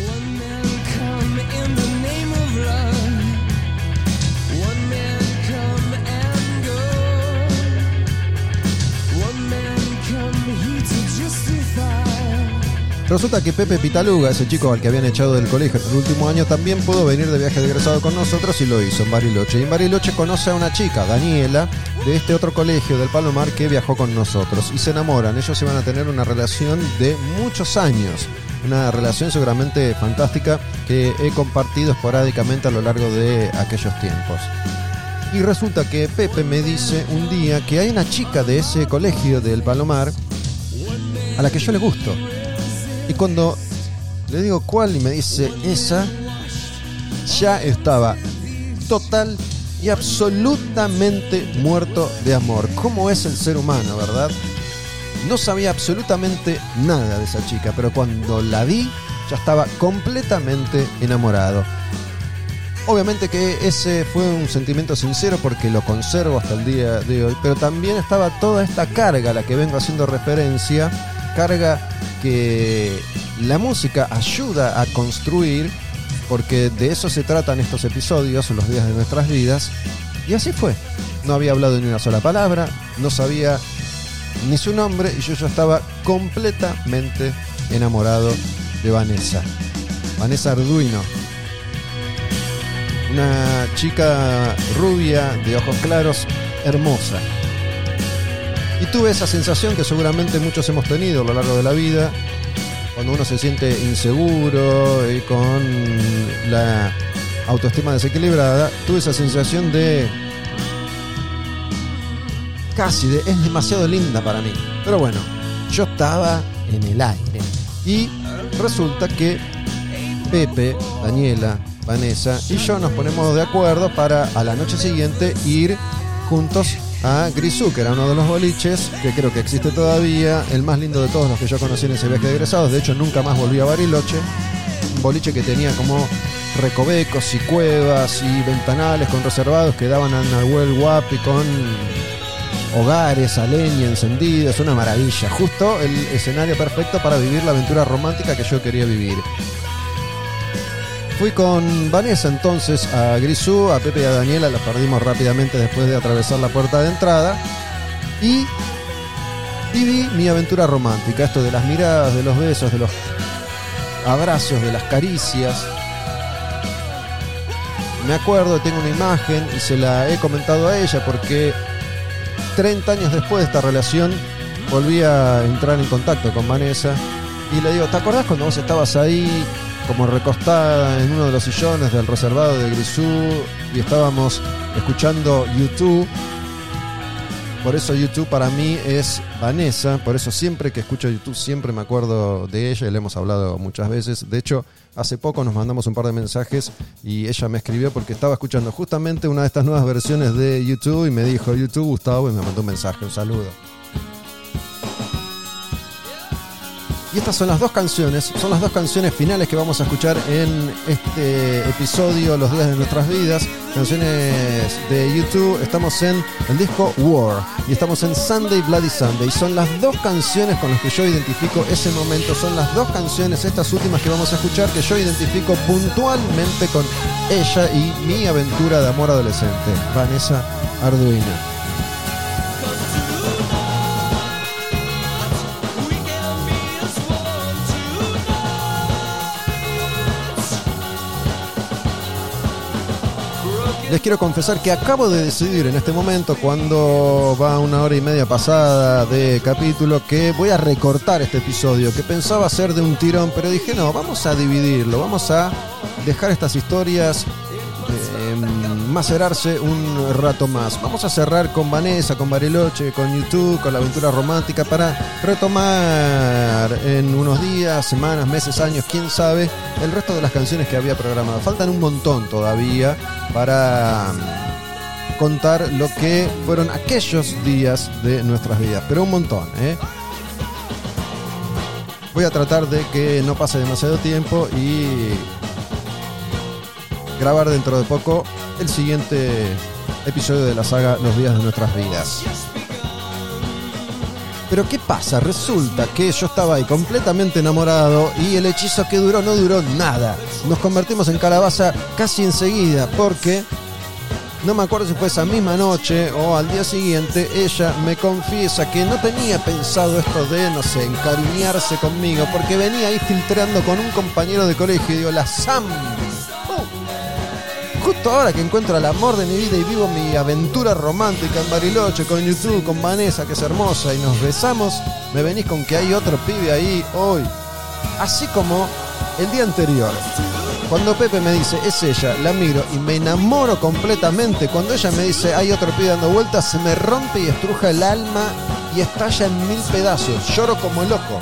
Resulta que Pepe Pitaluga, ese chico al que habían echado del colegio en el último año, también pudo venir de viaje de egresado con nosotros y lo hizo en Bariloche. Y en Bariloche conoce a una chica, Daniela, de este otro colegio del Palomar que viajó con nosotros. Y se enamoran. Ellos iban a tener una relación de muchos años. Una relación seguramente fantástica que he compartido esporádicamente a lo largo de aquellos tiempos. Y resulta que Pepe me dice un día que hay una chica de ese colegio del Palomar a la que yo le gusto. Y cuando le digo cuál y me dice esa, ya estaba total y absolutamente muerto de amor. ¿Cómo es el ser humano, verdad? No sabía absolutamente nada de esa chica, pero cuando la vi ya estaba completamente enamorado. Obviamente que ese fue un sentimiento sincero porque lo conservo hasta el día de hoy, pero también estaba toda esta carga a la que vengo haciendo referencia, carga que la música ayuda a construir, porque de eso se tratan estos episodios, los días de nuestras vidas, y así fue. No había hablado ni una sola palabra, no sabía ni su nombre, y yo ya estaba completamente enamorado de Vanessa. Vanessa Arduino, una chica rubia de ojos claros, hermosa. Y tuve esa sensación que seguramente muchos hemos tenido a lo largo de la vida, cuando uno se siente inseguro y con la autoestima desequilibrada, tuve esa sensación de casi de es demasiado linda para mí. Pero bueno, yo estaba en el aire. Y resulta que Pepe, Daniela, Vanessa y yo nos ponemos de acuerdo para a la noche siguiente ir juntos a Grisú, que era uno de los boliches, que creo que existe todavía, el más lindo de todos los que yo conocí en ese viaje de egresados. De hecho, nunca más volví a Bariloche. Un boliche que tenía como recovecos y cuevas y ventanales con reservados que daban a Nahuel Guapi con hogares, a leña, encendidos, una maravilla. Justo el escenario perfecto para vivir la aventura romántica que yo quería vivir. Fui con Vanessa entonces a Grisú, a Pepe y a Daniela, los perdimos rápidamente después de atravesar la puerta de entrada. Y viví mi aventura romántica, esto de las miradas, de los besos, de los abrazos, de las caricias. Me acuerdo, tengo una imagen y se la he comentado a ella porque 30 años después de esta relación volví a entrar en contacto con Vanessa y le digo, ¿te acordás cuando vos estabas ahí como recostada en uno de los sillones del reservado de Grisú y estábamos escuchando YouTube? Por eso YouTube para mí es Vanessa. Por eso siempre que escucho YouTube siempre me acuerdo de ella le hemos hablado muchas veces. De hecho, hace poco nos mandamos un par de mensajes y ella me escribió porque estaba escuchando justamente una de estas nuevas versiones de YouTube y me dijo YouTube Gustavo y me mandó un mensaje, un saludo. Y estas son las dos canciones, son las dos canciones finales que vamos a escuchar en este episodio Los días de nuestras vidas. Canciones de YouTube. Estamos en el disco War y estamos en Sunday Bloody Sunday. Son las dos canciones con las que yo identifico ese momento. Son las dos canciones, estas últimas que vamos a escuchar, que yo identifico puntualmente con ella y mi aventura de amor adolescente. Vanessa Arduino. Les quiero confesar que acabo de decidir en este momento, cuando va una hora y media pasada de capítulo, que voy a recortar este episodio, que pensaba hacer de un tirón, pero dije, no, vamos a dividirlo, vamos a dejar estas historias macerarse un rato más. Vamos a cerrar con Vanessa, con Bariloche, con YouTube, con la aventura romántica, para retomar en unos días, semanas, meses, años, quién sabe, el resto de las canciones que había programado. Faltan un montón todavía para mm, contar lo que fueron aquellos días de nuestras vidas, pero un montón, ¿eh? Voy a tratar de que no pase demasiado tiempo y grabar dentro de poco el siguiente episodio de la saga Los días de nuestras vidas. Pero ¿qué pasa? Resulta que yo estaba ahí completamente enamorado y el hechizo que duró no duró nada. Nos convertimos en calabaza casi enseguida porque no me acuerdo si fue esa misma noche o al día siguiente, ella me confiesa que no tenía pensado esto de, no sé, encariñarse conmigo porque venía ahí filtrando con un compañero de colegio y digo, la Sam. Justo ahora que encuentro el amor de mi vida y vivo mi aventura romántica en Bariloche con YouTube, con Vanessa, que es hermosa, y nos besamos, me venís con que hay otro pibe ahí hoy. Así como el día anterior. Cuando Pepe me dice, es ella, la miro y me enamoro completamente. Cuando ella me dice, hay otro pibe dando vueltas, se me rompe y estruja el alma y estalla en mil pedazos. Lloro como loco.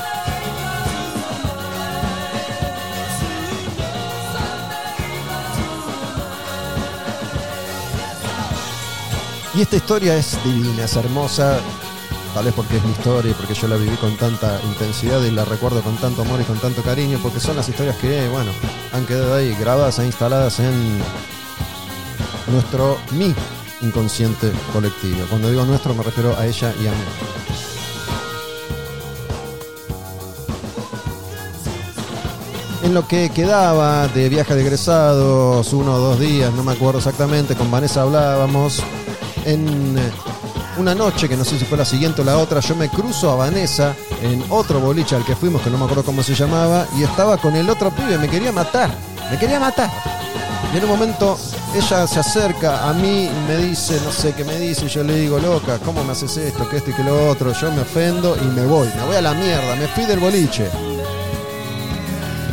Y esta historia es divina, es hermosa, tal vez porque es mi historia porque yo la viví con tanta intensidad y la recuerdo con tanto amor y con tanto cariño, porque son las historias que, bueno, han quedado ahí grabadas e instaladas en nuestro, mi inconsciente colectivo. Cuando digo nuestro me refiero a ella y a mí. En lo que quedaba de viaje de egresados, uno o dos días, no me acuerdo exactamente, con Vanessa hablábamos, en eh, una noche, que no sé si fue la siguiente o la otra, yo me cruzo a Vanessa en otro boliche al que fuimos, que no me acuerdo cómo se llamaba, y estaba con el otro pibe, me quería matar, me quería matar. Y en un momento ella se acerca a mí y me dice, no sé qué me dice, y yo le digo, loca, ¿cómo me haces esto, que esto y que lo otro? Yo me ofendo y me voy, me voy a la mierda, me fui del boliche.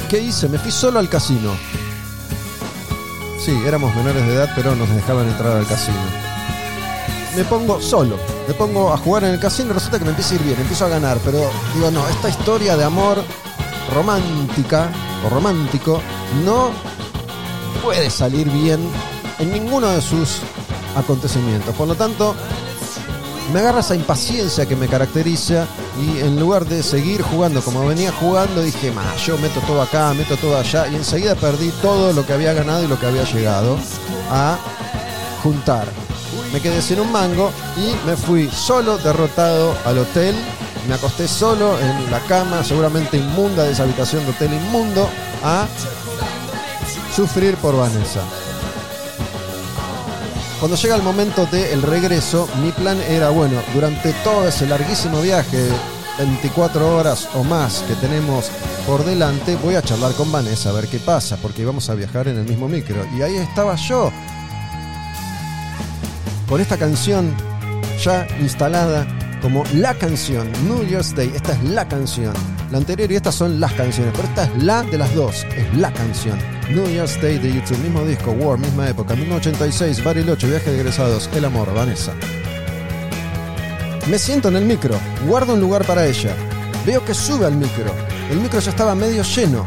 ¿Qué hice? Me fui solo al casino. Sí, éramos menores de edad, pero nos dejaban entrar al casino me pongo solo. Me pongo a jugar en el casino y resulta que me empieza a ir bien, empiezo a ganar. Pero digo, no, esta historia de amor romántica o romántico no puede salir bien en ninguno de sus acontecimientos. Por lo tanto, me agarra esa impaciencia que me caracteriza y en lugar de seguir jugando como venía jugando, dije, ma, yo meto todo acá, meto todo allá y enseguida perdí todo lo que había ganado y lo que había llegado a juntar me quedé sin un mango y me fui solo, derrotado al hotel. Me acosté solo en la cama, seguramente inmunda de esa habitación de hotel inmundo, a sufrir por Vanessa. Cuando llega el momento del regreso, mi plan era, bueno, durante todo ese larguísimo viaje, 24 horas o más que tenemos por delante, voy a charlar con Vanessa a ver qué pasa, porque íbamos a viajar en el mismo micro. Y ahí estaba yo, con esta canción ya instalada como la canción, New Year's Day, esta es la canción. La anterior y estas son las canciones, pero esta es la de las dos, es la canción. New Year's Day de YouTube, mismo disco, War, misma época, 1986, Bariloche, viaje de egresados, El Amor, Vanessa. Me siento en el micro, guardo un lugar para ella. Veo que sube al micro. El micro ya estaba medio lleno.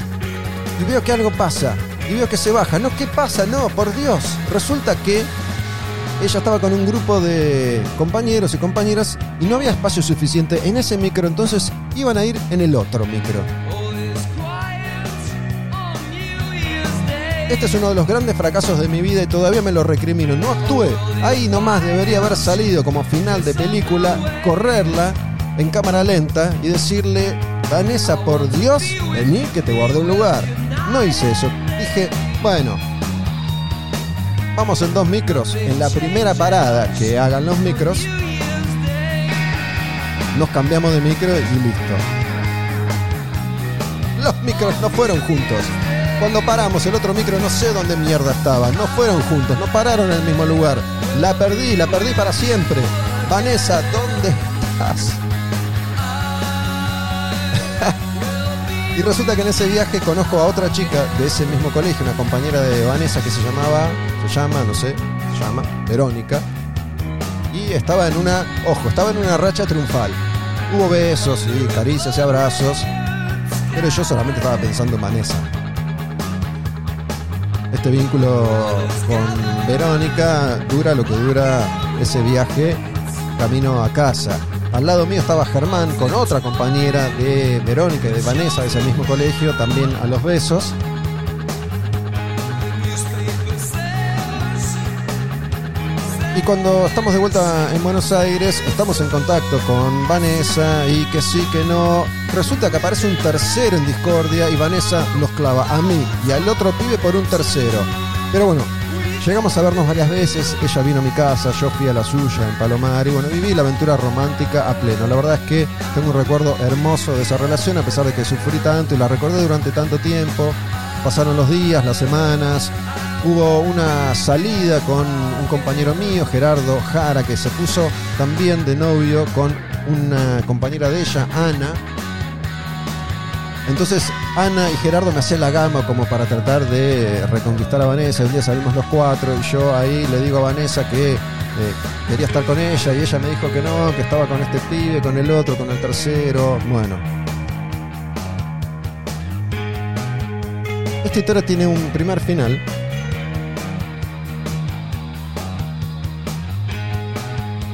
Y veo que algo pasa. Y veo que se baja. No, ¿qué pasa? No, por Dios. Resulta que ella estaba con un grupo de compañeros y compañeras y no había espacio suficiente en ese micro, entonces iban a ir en el otro micro. Este es uno de los grandes fracasos de mi vida y todavía me lo recrimino. No actué. Ahí nomás debería haber salido como final de película, correrla en cámara lenta y decirle, Vanessa, por Dios, vení que te guardé un lugar. No hice eso. Dije, bueno, vamos en dos micros. En la primera parada que hagan los micros, nos cambiamos de micro y listo. Los micros no fueron juntos. Cuando paramos, el otro micro no sé dónde mierda estaba. No fueron juntos, no pararon en el mismo lugar. La perdí, la perdí para siempre. Vanessa, ¿dónde estás? Y resulta que en ese viaje conozco a otra chica de ese mismo colegio, una compañera de Vanessa que se llamaba, se llama, no sé, se llama, Verónica. Y estaba en una, ojo, estaba en una racha triunfal. Hubo besos y caricias y abrazos. Pero yo solamente estaba pensando en Vanessa este vínculo con Verónica dura lo que dura ese viaje camino a casa. Al lado mío estaba Germán con otra compañera de Verónica y de Vanessa de ese mismo colegio, también a los besos. Y cuando estamos de vuelta en Buenos Aires, estamos en contacto con Vanessa y que sí, que no. Resulta que aparece un tercero en discordia y Vanessa nos clava a mí y al otro pibe por un tercero. Pero bueno, llegamos a vernos varias veces. Ella vino a mi casa, yo fui a la suya en Palomar y bueno, viví la aventura romántica a pleno. La verdad es que tengo un recuerdo hermoso de esa relación, a pesar de que sufrí tanto y la recordé durante tanto tiempo. Pasaron los días, las semanas, Hubo una salida con un compañero mío, Gerardo Jara, que se puso también de novio con una compañera de ella, Ana. Entonces Ana y Gerardo me hacían la gama como para tratar de reconquistar a Vanessa. Un día salimos los cuatro y yo ahí le digo a Vanessa que eh, quería estar con ella y ella me dijo que no, que estaba con este pibe, con el otro, con el tercero. Bueno. Esta historia tiene un primer final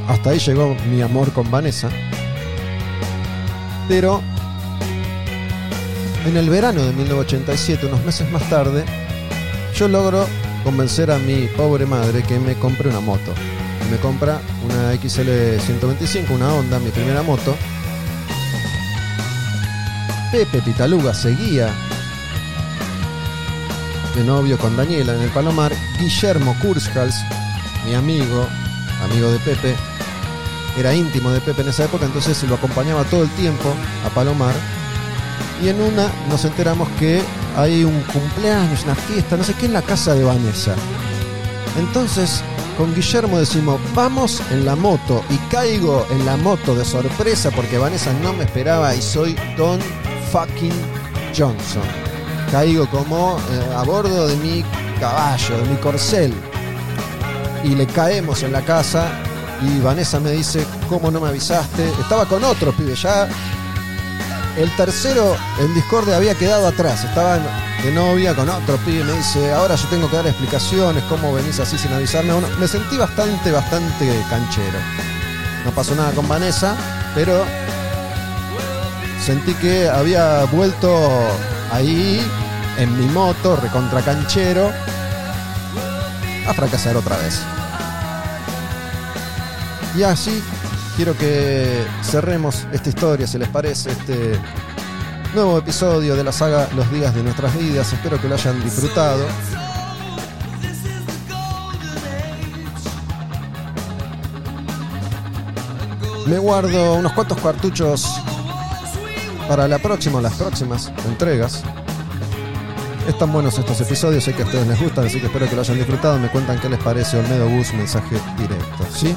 Hasta ahí llegó mi amor con Vanessa. Pero en el verano de 1987, unos meses más tarde, yo logro convencer a mi pobre madre que me compre una moto. Me compra una XL 125, una Honda, mi primera moto. Pepe Pitaluga seguía de novio con Daniela en el Palomar. Guillermo Kurshals, mi amigo, amigo de Pepe, era íntimo de Pepe en esa época, entonces lo acompañaba todo el tiempo a Palomar. Y en una nos enteramos que hay un cumpleaños, una fiesta, no sé qué, en la casa de Vanessa. Entonces, con Guillermo decimos, vamos en la moto. Y caigo en la moto de sorpresa porque Vanessa no me esperaba y soy Don fucking Johnson. Caigo como eh, a bordo de mi caballo, de mi corcel. Y le caemos en la casa y Vanessa me dice, ¿cómo no me avisaste? Estaba con otro pibe, ya el tercero en Discordia había quedado atrás, estaba de novia con otro pibe, me dice, ahora yo tengo que dar explicaciones, ¿cómo venís así sin avisarme? Bueno, me sentí bastante, bastante canchero. No pasó nada con Vanessa, pero sentí que había vuelto ahí en mi moto, recontra canchero, a fracasar otra vez. Y así quiero que cerremos esta historia, si les parece, este nuevo episodio de la saga Los días de nuestras vidas. Espero que lo hayan disfrutado. Me guardo unos cuantos cartuchos para la próxima o las próximas entregas. Están buenos estos episodios, sé que a ustedes les gustan, así que espero que lo hayan disfrutado. Me cuentan qué les parece Olmedo Bus, mensaje directo, ¿sí?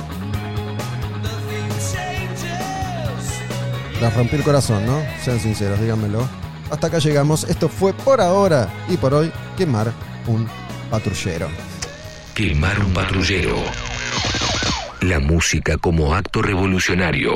Les rompí el corazón, ¿no? Sean sinceros, díganmelo. Hasta acá llegamos. Esto fue por ahora y por hoy quemar un patrullero. Quemar un patrullero. La música como acto revolucionario.